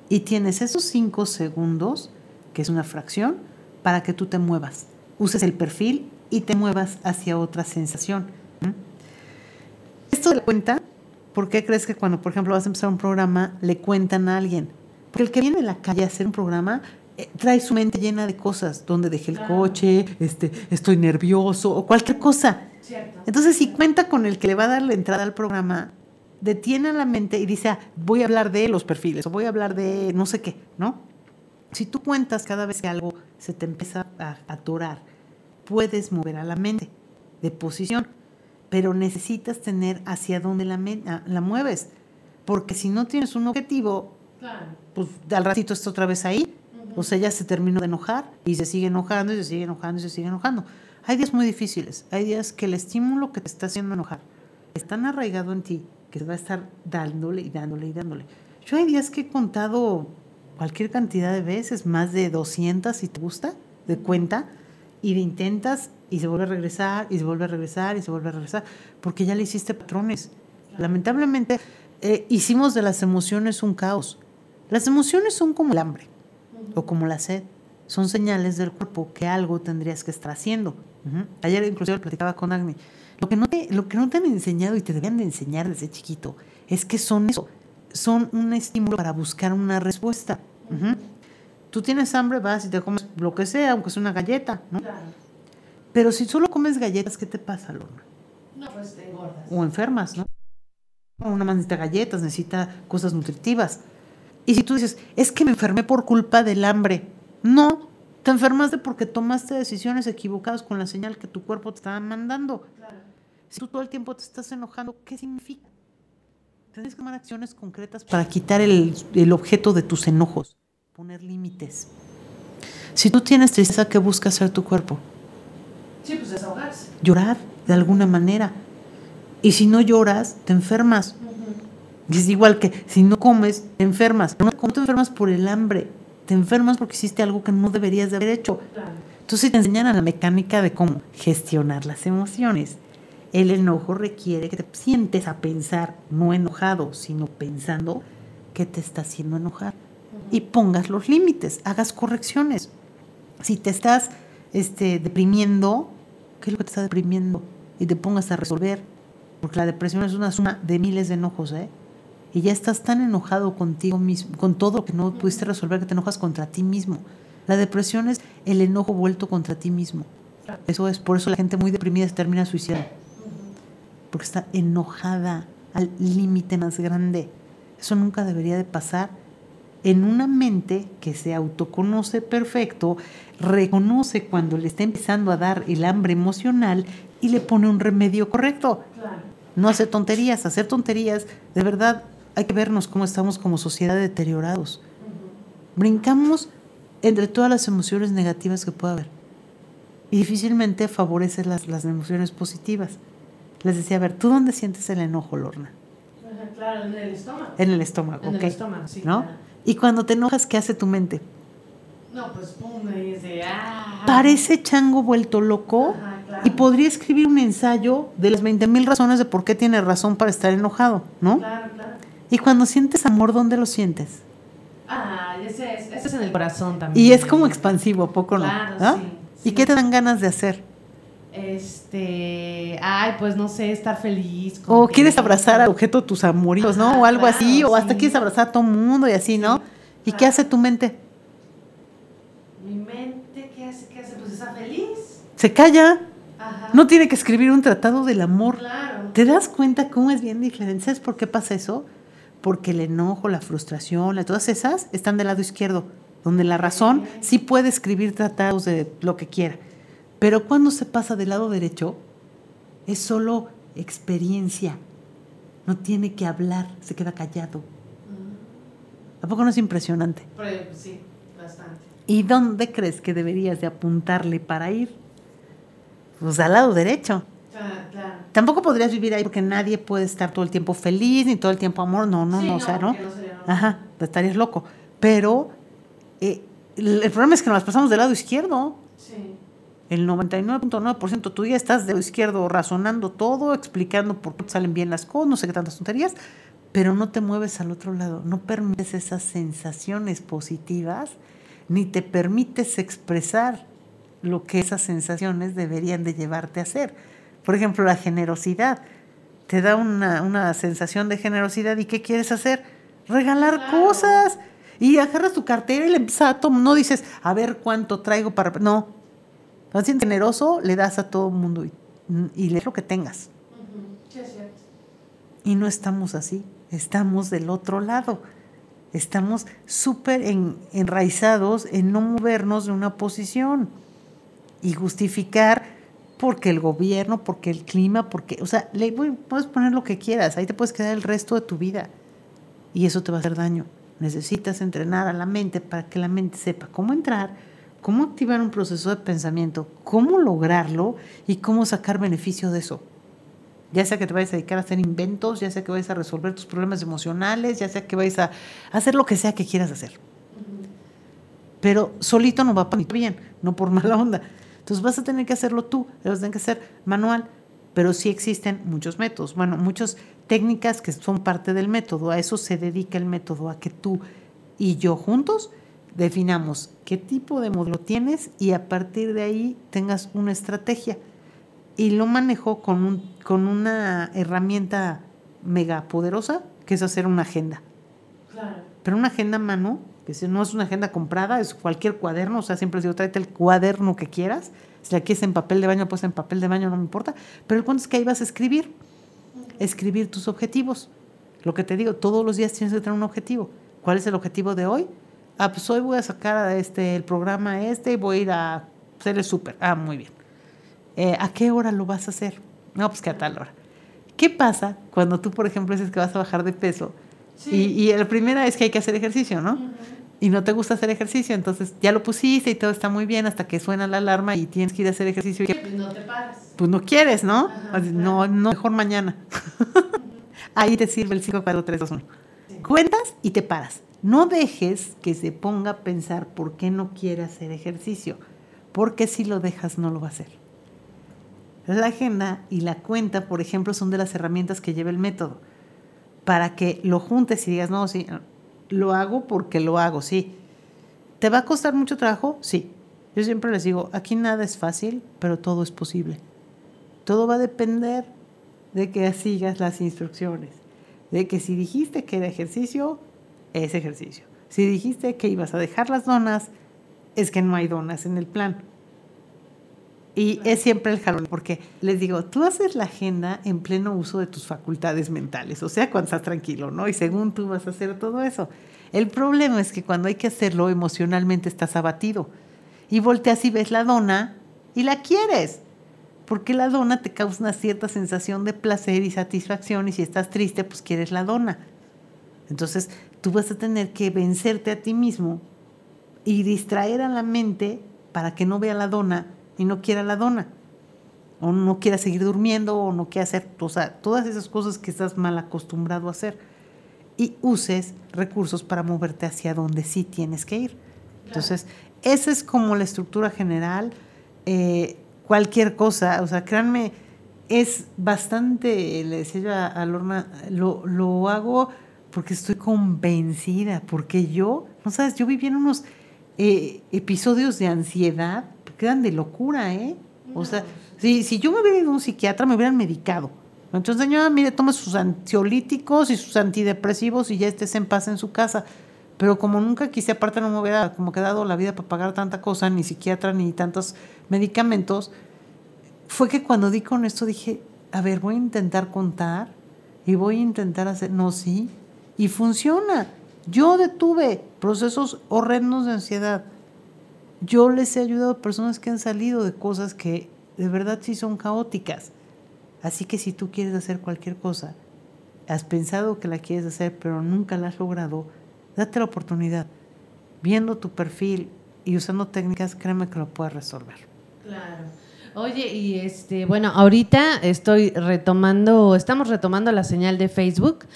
Y tienes esos 5 segundos, que es una fracción, para que tú te muevas. Uses el perfil y te muevas hacia otra sensación. Esto de la cuenta, ¿por qué crees que cuando, por ejemplo, vas a empezar un programa, le cuentan a alguien? Porque el que viene de la calle a hacer un programa trae su mente llena de cosas, donde dejé el coche, este, estoy nervioso o cualquier cosa. Entonces, si cuenta con el que le va a dar la entrada al programa, detiene la mente y dice, ah, voy a hablar de los perfiles o voy a hablar de no sé qué, ¿no? Si tú cuentas cada vez que algo se te empieza a atorar, puedes mover a la mente de posición, pero necesitas tener hacia dónde la, ah, la mueves, porque si no tienes un objetivo, pues al ratito está otra vez ahí o sea, ya se terminó de enojar y se sigue enojando y se sigue enojando y se sigue enojando. Hay días muy difíciles, hay días que el estímulo que te está haciendo enojar es tan arraigado en ti que va a estar dándole y dándole y dándole. Yo hay días que he contado cualquier cantidad de veces, más de 200 si te gusta, de cuenta, y le intentas y se vuelve a regresar y se vuelve a regresar y se vuelve a regresar, porque ya le hiciste patrones. Lamentablemente, eh, hicimos de las emociones un caos Las emociones son como el hambre o como la sed. Son señales del cuerpo que algo tendrías que estar haciendo. Ujú. Ayer inclusive platicaba con Agni. Lo que, no te, lo que no te han enseñado y te debían de enseñar desde chiquito es que son eso. Son un estímulo para buscar una respuesta. Ujú. Tú tienes hambre, vas y te comes lo que sea, aunque sea una galleta, ¿no? Pero si solo comes galletas, ¿qué te pasa, Lorna? No, pues te engordas. o enfermas, ¿no? Una más necesita galletas, necesita cosas nutritivas. Y si tú dices, es que me enfermé por culpa del hambre, no, te enfermaste porque tomaste decisiones equivocadas con la señal que tu cuerpo te estaba mandando. Si tú todo el tiempo te estás enojando, ¿qué significa? Tienes que tomar acciones concretas para quitar el, el objeto de tus enojos, poner límites. Si tú tienes tristeza, ¿qué busca hacer tu cuerpo? Sí, pues desahogarse. Llorar de alguna manera. Y si no lloras, te enfermas. Es igual que si no comes, te enfermas. No, ¿Cómo te enfermas por el hambre? Te enfermas porque hiciste algo que no deberías de haber hecho. Entonces te enseñan la mecánica de cómo gestionar las emociones. El enojo requiere que te sientes a pensar, no enojado, sino pensando qué te está haciendo enojar. Y pongas los límites, hagas correcciones. Si te estás este, deprimiendo, ¿qué es lo que te está deprimiendo? Y te pongas a resolver. Porque la depresión es una suma de miles de enojos, ¿eh? Y ya estás tan enojado contigo mismo, con todo lo que no pudiste resolver, que te enojas contra ti mismo. La depresión es el enojo vuelto contra ti mismo. Eso es, por eso la gente muy deprimida se termina suicidando. Porque está enojada al límite más grande. Eso nunca debería de pasar en una mente que se autoconoce perfecto, reconoce cuando le está empezando a dar el hambre emocional y le pone un remedio correcto. No hace tonterías, hacer tonterías, de verdad hay que vernos cómo estamos como sociedad deteriorados. Brincamos entre todas las emociones negativas que pueda haber y difícilmente favorece las, las emociones positivas. Les decía, a ver, ¿tú dónde sientes el enojo, Lorna? Claro, en el estómago. En el estómago, En el estómago, sí, ¿No? claro. Y cuando te enojas, ¿qué hace tu mente? No, pues pum, me dice, ah. Parece chango vuelto loco Ajá, claro. y podría escribir un ensayo de las 20 mil razones de por qué tiene razón para estar enojado, ¿no? Claro, claro. Y cuando sientes amor, ¿dónde lo sientes? Ah, ese es, ese es en el corazón también. Y es como expansivo, ¿a poco no? Claro, ¿Ah? sí, ¿Y sí. qué te dan ganas de hacer? Este, ay, pues no sé, estar feliz. O quieres abrazar al objeto de tus amoritos, ¿no? O algo así, claro, o hasta sí. quieres abrazar a todo mundo y así, ¿no? ¿Y qué claro. hace tu mente? Mi mente, ¿qué hace? ¿Qué hace? Pues está feliz. Se calla, Ajá. no tiene que escribir un tratado del amor. Claro. ¿Te das cuenta cómo es bien diferente? ¿Sabes por qué pasa eso? Porque el enojo, la frustración, la- todas esas están del lado izquierdo, donde la razón sí puede escribir tratados de lo que quiera. Pero cuando se pasa del lado derecho, es solo experiencia. No tiene que hablar, se queda callado. ¿A poco no es impresionante? Sí, bastante. ¿Y dónde crees que deberías de apuntarle para ir? Pues al lado derecho. Claro, claro. Tampoco podrías vivir ahí porque nadie puede estar todo el tiempo feliz ni todo el tiempo amor. No, no, Sí, no, o sea, ¿no? sería. Ajá, pues estarías loco. Pero eh, el el problema es que nos pasamos del lado izquierdo. Sí. El 99.9% tú ya estás del lado izquierdo razonando todo, explicando por qué salen bien las cosas, no sé qué tantas tonterías, pero no te mueves al otro lado, no permites esas sensaciones positivas, ni te permites expresar lo que esas sensaciones deberían de llevarte a hacer. Por ejemplo, la generosidad. Te da una, una sensación de generosidad y ¿qué quieres hacer? Regalar Claro. cosas. Y agarras tu cartera y le empiezas a tomar. No dices, a ver cuánto traigo para... No. Sientes generoso, le das a todo el mundo y, y le das lo que tengas. Ujú, Sí, es cierto. Y no estamos así, estamos del otro lado. Estamos súper en- enraizados en no movernos de una posición y justificar porque el gobierno, porque el clima, porque, o sea, le puedes poner lo que quieras, ahí te puedes quedar el resto de tu vida y eso te va a hacer daño. Necesitas entrenar a la mente para que la mente sepa cómo entrar, cómo activar un proceso de pensamiento, cómo lograrlo y cómo sacar beneficio de eso. Ya sea que te vayas a dedicar a hacer inventos, ya sea que vayas a resolver tus problemas emocionales, ya sea que vayas a hacer lo que sea que quieras hacer. Pero solito no va para bien, no por mala onda. Entonces vas a tener que hacerlo tú, lo vas a tener que hacer manual. Pero sí existen muchos métodos, bueno, muchas técnicas que son parte del método. A eso se dedica el método, a que tú y yo juntos definamos qué tipo de modelo tienes y a partir de ahí tengas una estrategia. Y lo manejo con, un, con una herramienta mega poderosa, que es hacer una agenda. Pero una agenda a mano, que no es una agenda comprada, es cualquier cuaderno, o sea, siempre digo, tráete el cuaderno que quieras. Si aquí es en papel de baño, pues en papel de baño, no me importa. Pero el punto es que ahí vas a escribir. Escribir tus objetivos. Lo que te digo, todos los días tienes que tener un objetivo. ¿Cuál es el objetivo de hoy? Ah, pues hoy voy a sacar este, el programa este y voy a ir a hacer el súper. Ah, muy bien. Eh, ¿A qué hora lo vas a hacer? No, pues que a tal hora. ¿Qué pasa cuando tú, por ejemplo, dices que vas a bajar de peso? Y, y la primera es que hay que hacer ejercicio, ¿no? Y no te gusta hacer ejercicio, entonces ya lo pusiste y todo está muy bien hasta que suena la alarma y tienes que ir a hacer ejercicio. Y pues no te paras. Pues no quieres, ¿no? No, no, mejor mañana. Ahí te sirve el 5, 4, 3, 2, 1. Cuentas y te paras. No dejes que se ponga a pensar por qué no quiere hacer ejercicio, porque si lo dejas no lo va a hacer. La agenda y la cuenta, por ejemplo, son de las herramientas que lleva el método, para que lo juntes y digas, no, sí, lo hago porque lo hago, sí. ¿Te va a costar mucho trabajo? Sí. Yo siempre les digo, aquí nada es fácil, pero todo es posible. Todo va a depender de que sigas las instrucciones, de que si dijiste que era ejercicio, es ejercicio. Si dijiste que ibas a dejar las donas, es que no hay donas en el plan. Y es siempre el jalón, porque les digo, tú haces la agenda en pleno uso de tus facultades mentales, o sea, cuando estás tranquilo, ¿no? Y según tú vas a hacer todo eso. El problema es que cuando hay que hacerlo emocionalmente estás abatido y volteas y ves la dona y la quieres, porque la dona te causa una cierta sensación de placer y satisfacción y si estás triste, pues quieres la dona. Entonces, tú vas a tener que vencerte a ti mismo y distraer a la mente para que no vea la dona y no quiera la dona. O no quiera seguir durmiendo o no quiera hacer, o sea, todas esas cosas que estás mal acostumbrado a hacer. Y uses recursos para moverte hacia donde sí tienes que ir. Entonces, esa es como la estructura general. Eh, cualquier cosa, o sea, créanme, es bastante, le decía yo a, Lorna, lo, lo hago porque estoy convencida, porque yo, no sabes, yo viví en unos eh, episodios de ansiedad quedan de locura, ¿eh? O sea, si, si yo me hubiera ido a un psiquiatra, me hubieran medicado. Entonces, señora, mire, tome sus ansiolíticos y sus antidepresivos y ya estés en paz en su casa. Pero como nunca quise, aparte no me hubiera como quedado la vida para pagar tanta cosa, ni psiquiatra, ni tantos medicamentos, fue que cuando di con esto dije, a ver, voy a intentar contar y voy a intentar hacer, no, sí, y funciona. Yo detuve procesos horrendos de ansiedad. Yo les he ayudado a personas que han salido de cosas que de verdad sí son caóticas. Así que si tú quieres hacer cualquier cosa, has pensado que la quieres hacer pero nunca la has logrado, date la oportunidad. Viendo tu perfil y usando técnicas, créeme que lo puedes resolver. Claro. Oye, y este, bueno, ahorita estoy retomando, estamos retomando la señal de Facebook,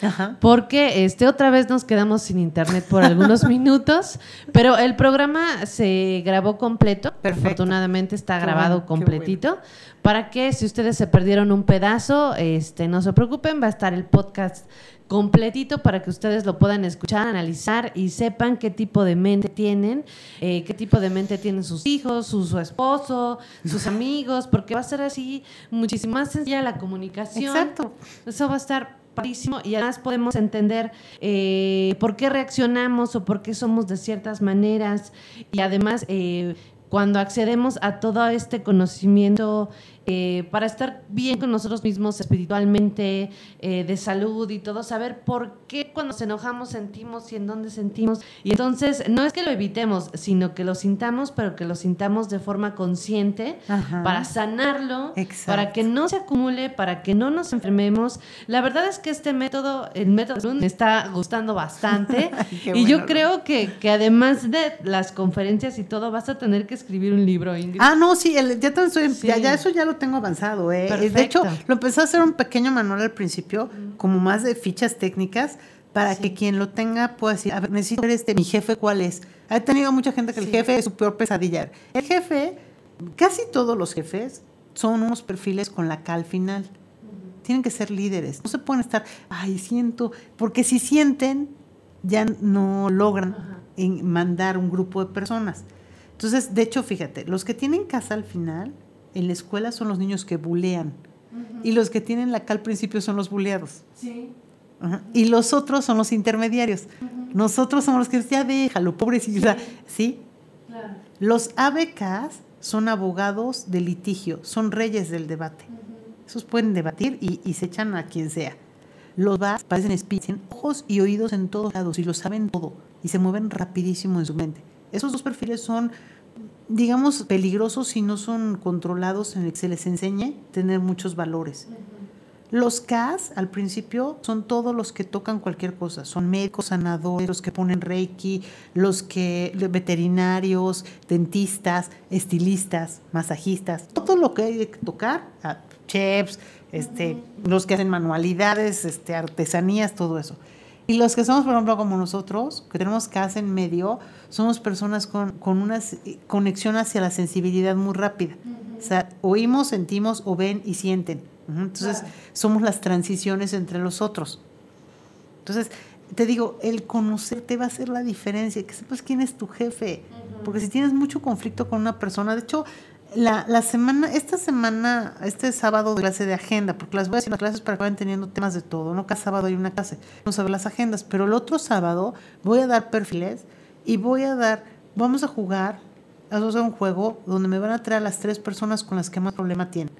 porque este otra vez nos quedamos sin internet por algunos minutos, pero el programa se grabó completo, Perfecto. afortunadamente está grabado completito, para que si ustedes se perdieron un pedazo, este, no se preocupen, va a estar el podcast completito para que ustedes lo puedan escuchar, analizar y sepan qué tipo de mente tienen, eh, qué tipo de mente tienen sus hijos, su, esposo, sus amigos, porque va a ser así muchísimo más sencilla la comunicación. Exacto. Eso va a estar parísimo y además podemos entender eh, por qué reaccionamos o por qué somos de ciertas maneras y además eh, cuando accedemos a todo este conocimiento eh, para estar bien con nosotros mismos espiritualmente, eh, de salud y todo, saber por qué cuando nos enojamos sentimos y en dónde sentimos. Y entonces no es que lo evitemos, sino que lo sintamos, pero que lo sintamos de forma consciente para sanarlo, para que no se acumule, para que no nos enfermemos. La verdad es que este método, el método me está gustando bastante y yo creo que, que, además de las conferencias y todo, vas a tener que escribir un libro, Ingrid. Ah, no, sí, ya, ya, ya eso ya lo tengo avanzado. ¿eh? De hecho, lo empecé a hacer un pequeño manual al principio, como más de fichas técnicas, para que quien lo tenga pueda decir, a ver, necesito ver este, mi jefe cuál es. He tenido mucha gente que el jefe es su peor pesadilla. El jefe, casi todos los jefes son unos perfiles con la K al final. Tienen que ser líderes. No se pueden estar, ay, siento, porque si sienten, ya no logran en mandar un grupo de personas. Entonces, de hecho, fíjate, los que tienen casa al final, en la escuela son los niños que bulean. Y los que tienen la acá al principio son los buleados. Sí. Y los otros son los intermediarios. Nosotros somos los que ya déjalo, pobrecito. Sí. ¿Sí? Claro. Los ABKs son abogados de litigio, son reyes del debate. Esos pueden debatir y, y se echan a quien sea. Los BAS parecen espíritus, tienen ojos y oídos en todos lados y lo saben todo y se mueven rapidísimo en su mente. Esos dos perfiles son, digamos, peligrosos si no son controlados en el que se les enseñe tener muchos valores. Los CAS al principio son todos los que tocan cualquier cosa, son médicos, sanadores, los que ponen reiki, los que veterinarios, dentistas, estilistas, masajistas, todo lo que hay que tocar, ah, chefs, este, los que hacen manualidades, este, artesanías, todo eso. Y los que somos, por ejemplo, como nosotros, que tenemos CAS en medio, somos personas con, con una conexión hacia la sensibilidad muy rápida. O sea, oímos, sentimos o ven y sienten. Entonces, Claro. somos las transiciones entre los otros. Entonces, te digo, el conocerte va a hacer la diferencia, que sepas quién es tu jefe. Porque si tienes mucho conflicto con una persona, de hecho, la, la semana, esta semana, este sábado de clase de agenda, porque las voy a hacer las clases para que vayan teniendo temas de todo, no cada sábado hay una clase, vamos a ver las agendas, pero el otro sábado voy a dar perfiles y voy a dar, vamos a jugar, vamos a hacer un juego donde me van a traer a las tres personas con las que más problema tienen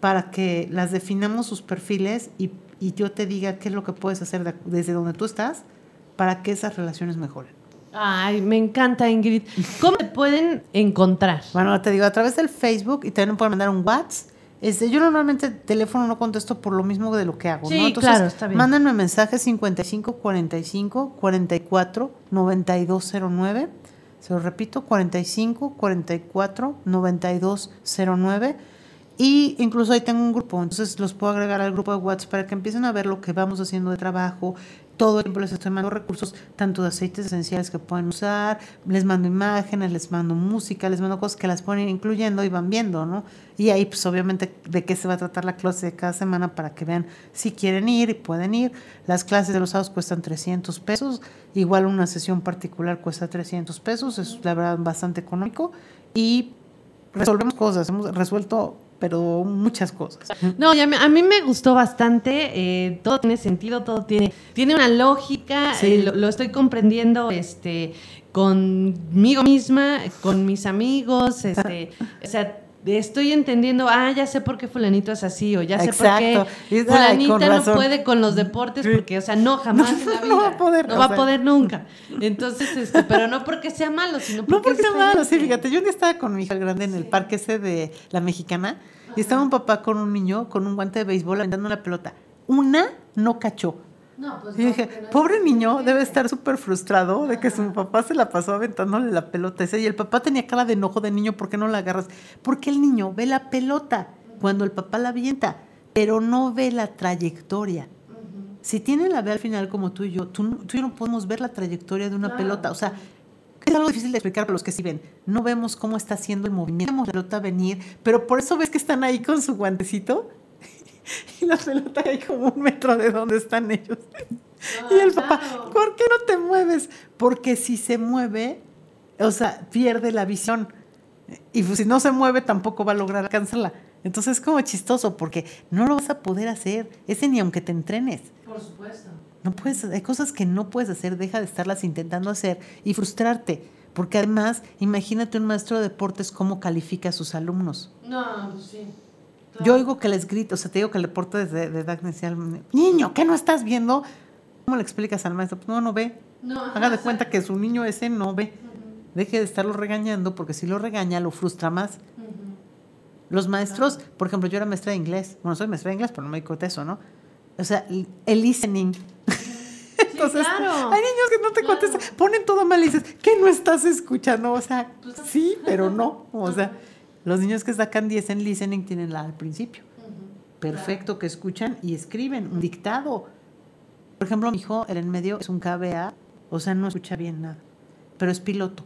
para que las definamos sus perfiles y, y yo te diga qué es lo que puedes hacer de- desde donde tú estás para que esas relaciones mejoren. Ay, me encanta, Ingrid. ¿Cómo te pueden encontrar? Bueno, te digo, a través del Facebook y también me pueden mandar un WhatsApp. Este, yo normalmente el teléfono no contesto por lo mismo de lo que hago. Sí, ¿no? Entonces, claro, está bien. Mándenme mensaje 55 45 44 9209. Se lo repito, 45 44 9209. Y incluso ahí tengo un grupo, entonces los puedo agregar al grupo de WhatsApp para que empiecen a ver lo que vamos haciendo de trabajo. Todo el tiempo les estoy mandando recursos, tanto de aceites esenciales que pueden usar, les mando imágenes, les mando música, les mando cosas que las ir incluyendo y van viendo, ¿no? Y ahí, pues obviamente, de qué se va a tratar la clase de cada semana para que vean si quieren ir y pueden ir. Las clases de los sábados cuestan 300 pesos, igual una sesión particular cuesta 300 pesos, es la verdad bastante económico. Y resolvemos cosas, hemos resuelto, pero muchas cosas. No, a mí, a mí me gustó bastante. eh, todo tiene sentido, todo tiene, tiene una lógica. Sí. eh, lo, lo estoy comprendiendo este, conmigo misma, con mis amigos. Este, o sea, estoy entendiendo, ah, ya sé por qué fulanito es así, o ya sé Exacto. por qué ay, fulanita no puede con los deportes, porque, o sea, no, jamás en la vida. No va a poder, No o va a sea. poder nunca. Entonces, este, pero no porque sea malo, sino porque No porque sea malo, sí, fíjate, yo un día estaba con mi hija grande en el parque ese de la mexicana y estaba un papá con un niño con un guante de béisbol aventando una pelota. Una no cachó. No, pues Y dije, no pobre niño, debe estar súper frustrado de que su papá se la pasó aventándole la pelota. Y el papá tenía cara de enojo de niño, ¿por qué no la agarras? Porque el niño ve la pelota cuando el papá la avienta, pero no ve la trayectoria. Si tiene la ve al final como tú y yo, tú, tú y yo no podemos ver la trayectoria de una Claro. pelota. O sea, es algo difícil de explicar para los que sí ven. No vemos cómo está haciendo el movimiento, vemos la pelota venir, pero por eso ves que están ahí con su guantecito y la pelota hay como un metro de donde están ellos. y el papá, claro. ¿por qué no te mueves? Porque si se mueve, o sea, pierde la visión. Y pues, si no se mueve, tampoco va a lograr alcanzarla. Entonces es como chistoso porque no lo vas a poder hacer. Ese ni aunque te entrenes. Por supuesto. No puedes, hay cosas que no puedes hacer, deja de estarlas intentando hacer y frustrarte. Porque además, imagínate un maestro de deportes cómo califica a sus alumnos. No, pues sí. Yo oigo que les grito, o sea, te digo que el deporte de, de edad inicial, niño, ¿qué no estás viendo? ¿Cómo le explicas al maestro? Pues no, no ve. No, Haga de cuenta que su niño ese no ve. Deje de estarlo regañando porque si lo regaña lo frustra más. Los maestros, por ejemplo, yo era maestra de inglés. Bueno, soy maestra de inglés, pero no me di cuenta de eso, ¿no? O sea, el listening. Entonces, claro. hay niños que no te Claro. contestan, ponen todo mal y dices, ¿qué no estás escuchando? O sea, Pues, sí, pero no. O sea, los niños que sacan 10 en listening tienen la al principio. Perfecto, que escuchan y escriben un dictado. Por ejemplo, mi hijo, el en medio, es un KBA, o sea, no escucha bien nada, pero es piloto.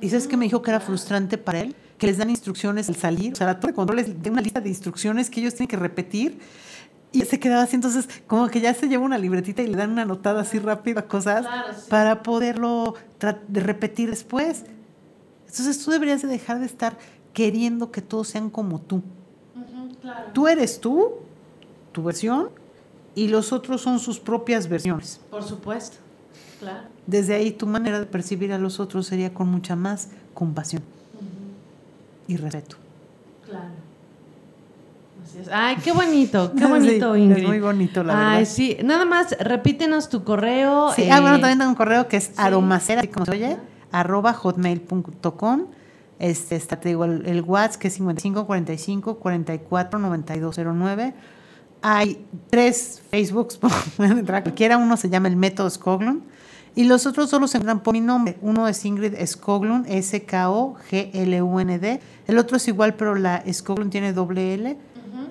¿Y sabes qué me dijo que era frustrante para él? Que les dan instrucciones al salir, o sea, la torre de control de una lista de instrucciones que ellos tienen que repetir Y se quedaba así, entonces como que ya se lleva una libretita y le dan una notada así rápida, cosas, Claro, sí. para poderlo de repetir después. Entonces tú deberías de dejar de estar queriendo que todos sean como tú. Claro. Tú eres tú, tu versión, y los otros son sus propias versiones. Por supuesto. Claro. Desde ahí tu manera de percibir a los otros sería con mucha más compasión y respeto. Claro. Así es. Ay, qué bonito, qué Sí, bonito, es Ingrid. muy bonito, la Ay, verdad. sí. Nada más, repítenos tu correo. Sí, eh, ah, bueno, también tengo un correo que es sí. aromacera, así como se oye, arroba hotmail.com. Este, está, te digo, el, el WhatsApp que es 55 45 44 92 09. Hay tres Facebooks, cualquiera. Uno se llama el Método Skoglund y los otros solo se encuentran por mi nombre. Uno es Ingrid Skoglund, S-K-O-G-L-U-N-D. El otro es igual, pero la Skoglund tiene doble L.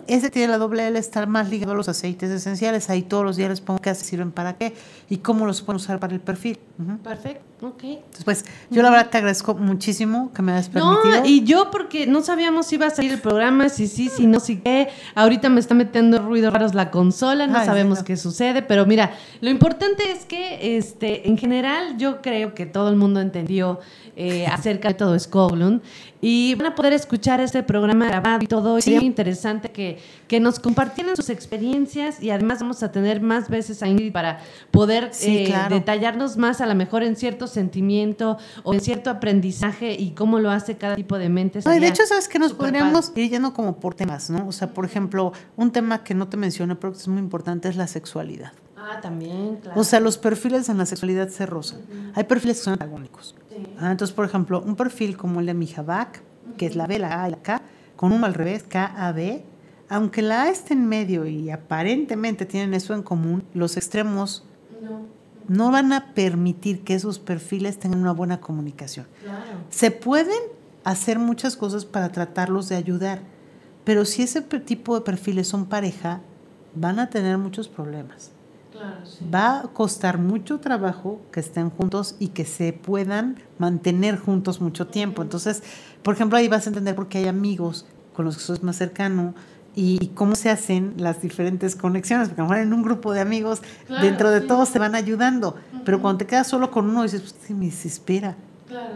Ese tiene la doble L, está más ligado a los aceites esenciales. Ahí todos los días les pongo qué sirven para qué y cómo los pueden usar para el perfil. Perfecto, ok. Entonces, pues, yo la verdad te agradezco muchísimo que me hayas permitido. No, y yo porque no sabíamos si iba a salir el programa, si sí, si no, si qué. Ahorita me está metiendo ruidos raros la consola, no Ay, sí, sabemos no. qué sucede, pero mira, lo importante es que este, en general yo creo que todo el mundo entendió eh, acerca de todo Skoglund y van a poder escuchar este programa grabado y todo. Sí. Sería interesante que, que nos compartieran sus experiencias y además vamos a tener más veces a Ingrid para poder Sí, eh, claro. detallarnos más a lo mejor en cierto sentimiento o en cierto aprendizaje y cómo lo hace cada tipo de mente. No, y de hecho, ¿sabes que Nos podríamos padre. ir yendo como por temas, ¿no? O sea, por ejemplo, un tema que no te mencioné, pero que es muy importante, es la sexualidad. Ah, también, claro. O sea, los perfiles en la sexualidad se rozan. Hay perfiles que son antagónicos. Ah, entonces, por ejemplo, un perfil como el de Mijabak, que es la B, la A y la K, con uno al revés, K, A, B, aunque la A esté en medio y aparentemente tienen eso en común, los extremos no, no van a permitir que esos perfiles tengan una buena comunicación. claro. Se pueden hacer muchas cosas para tratarlos de ayudar, pero si ese tipo de perfiles son pareja, van a tener muchos problemas. Claro, sí. Va a costar mucho trabajo que estén juntos y que se puedan mantener juntos mucho tiempo. Entonces, por ejemplo, ahí vas a entender por qué hay amigos con los que sos más cercano y, cómo se hacen las diferentes conexiones. Porque a lo mejor en un grupo de amigos, Claro, dentro de sí. todos se van ayudando. Pero cuando te quedas solo con uno, dices, pues, sí, me desespera. Claro,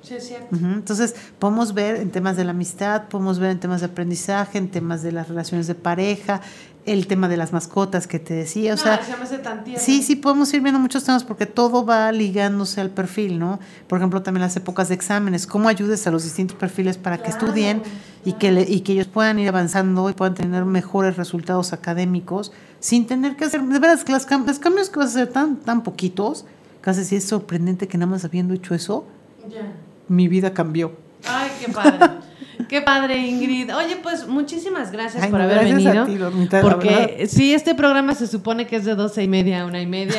sí es cierto. Entonces, podemos ver en temas de la amistad, podemos ver en temas de aprendizaje, en temas de las relaciones de pareja, el tema de las mascotas que te decía, o sea, se sí, sí, podemos ir viendo muchos temas porque todo va ligándose al perfil, ¿no? Por ejemplo, también las épocas de exámenes, cómo ayudes a los distintos perfiles para que Claro, estudien y que, le- y que ellos puedan ir avanzando y puedan tener mejores resultados académicos sin tener que hacer, de veras, que las los cambios que vas a hacer tan, tan poquitos, casi sí es sorprendente que nada más habiendo hecho eso, mi vida cambió. Ay, qué padre. qué padre, Ingrid. Oye, pues muchísimas gracias Ay, por haber gracias a venido. ti, la verdad. porque sí, este programa se supone que es de doce y media a una y media.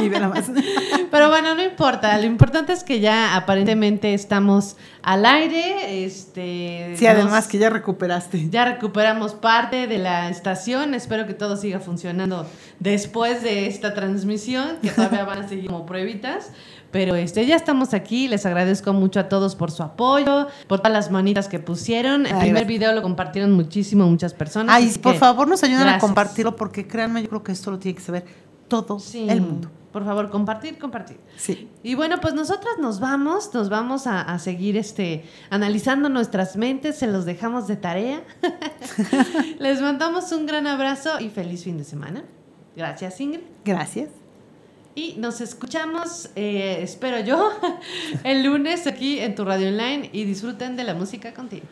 y- Y más. Pero bueno, no importa. Lo importante es que ya aparentemente estamos al aire. Este, Sí, además nos- que ya recuperaste. ya recuperamos parte de la estación. Espero que todo siga funcionando después de esta transmisión, que todavía van a seguir como pruebitas. Pero este, ya estamos aquí. Les agradezco mucho a todos por su apoyo, por todas las manitas que pusieron. El Ay, primer gracias. video lo compartieron muchísimo muchas personas. Ay, por que favor, nos ayudan a gracias. compartirlo porque créanme, yo creo que esto lo tiene que saber todo Sí, el mundo. Por favor, compartir, compartir. Sí. Y bueno, pues nosotras nos vamos, nos vamos a, a seguir este, analizando nuestras mentes, se los dejamos de tarea. Les mandamos un gran abrazo y feliz fin de semana. Gracias, Ingrid. Gracias. Y nos escuchamos, eh, espero yo, el lunes aquí en tu radio online y disfruten de la música contigo.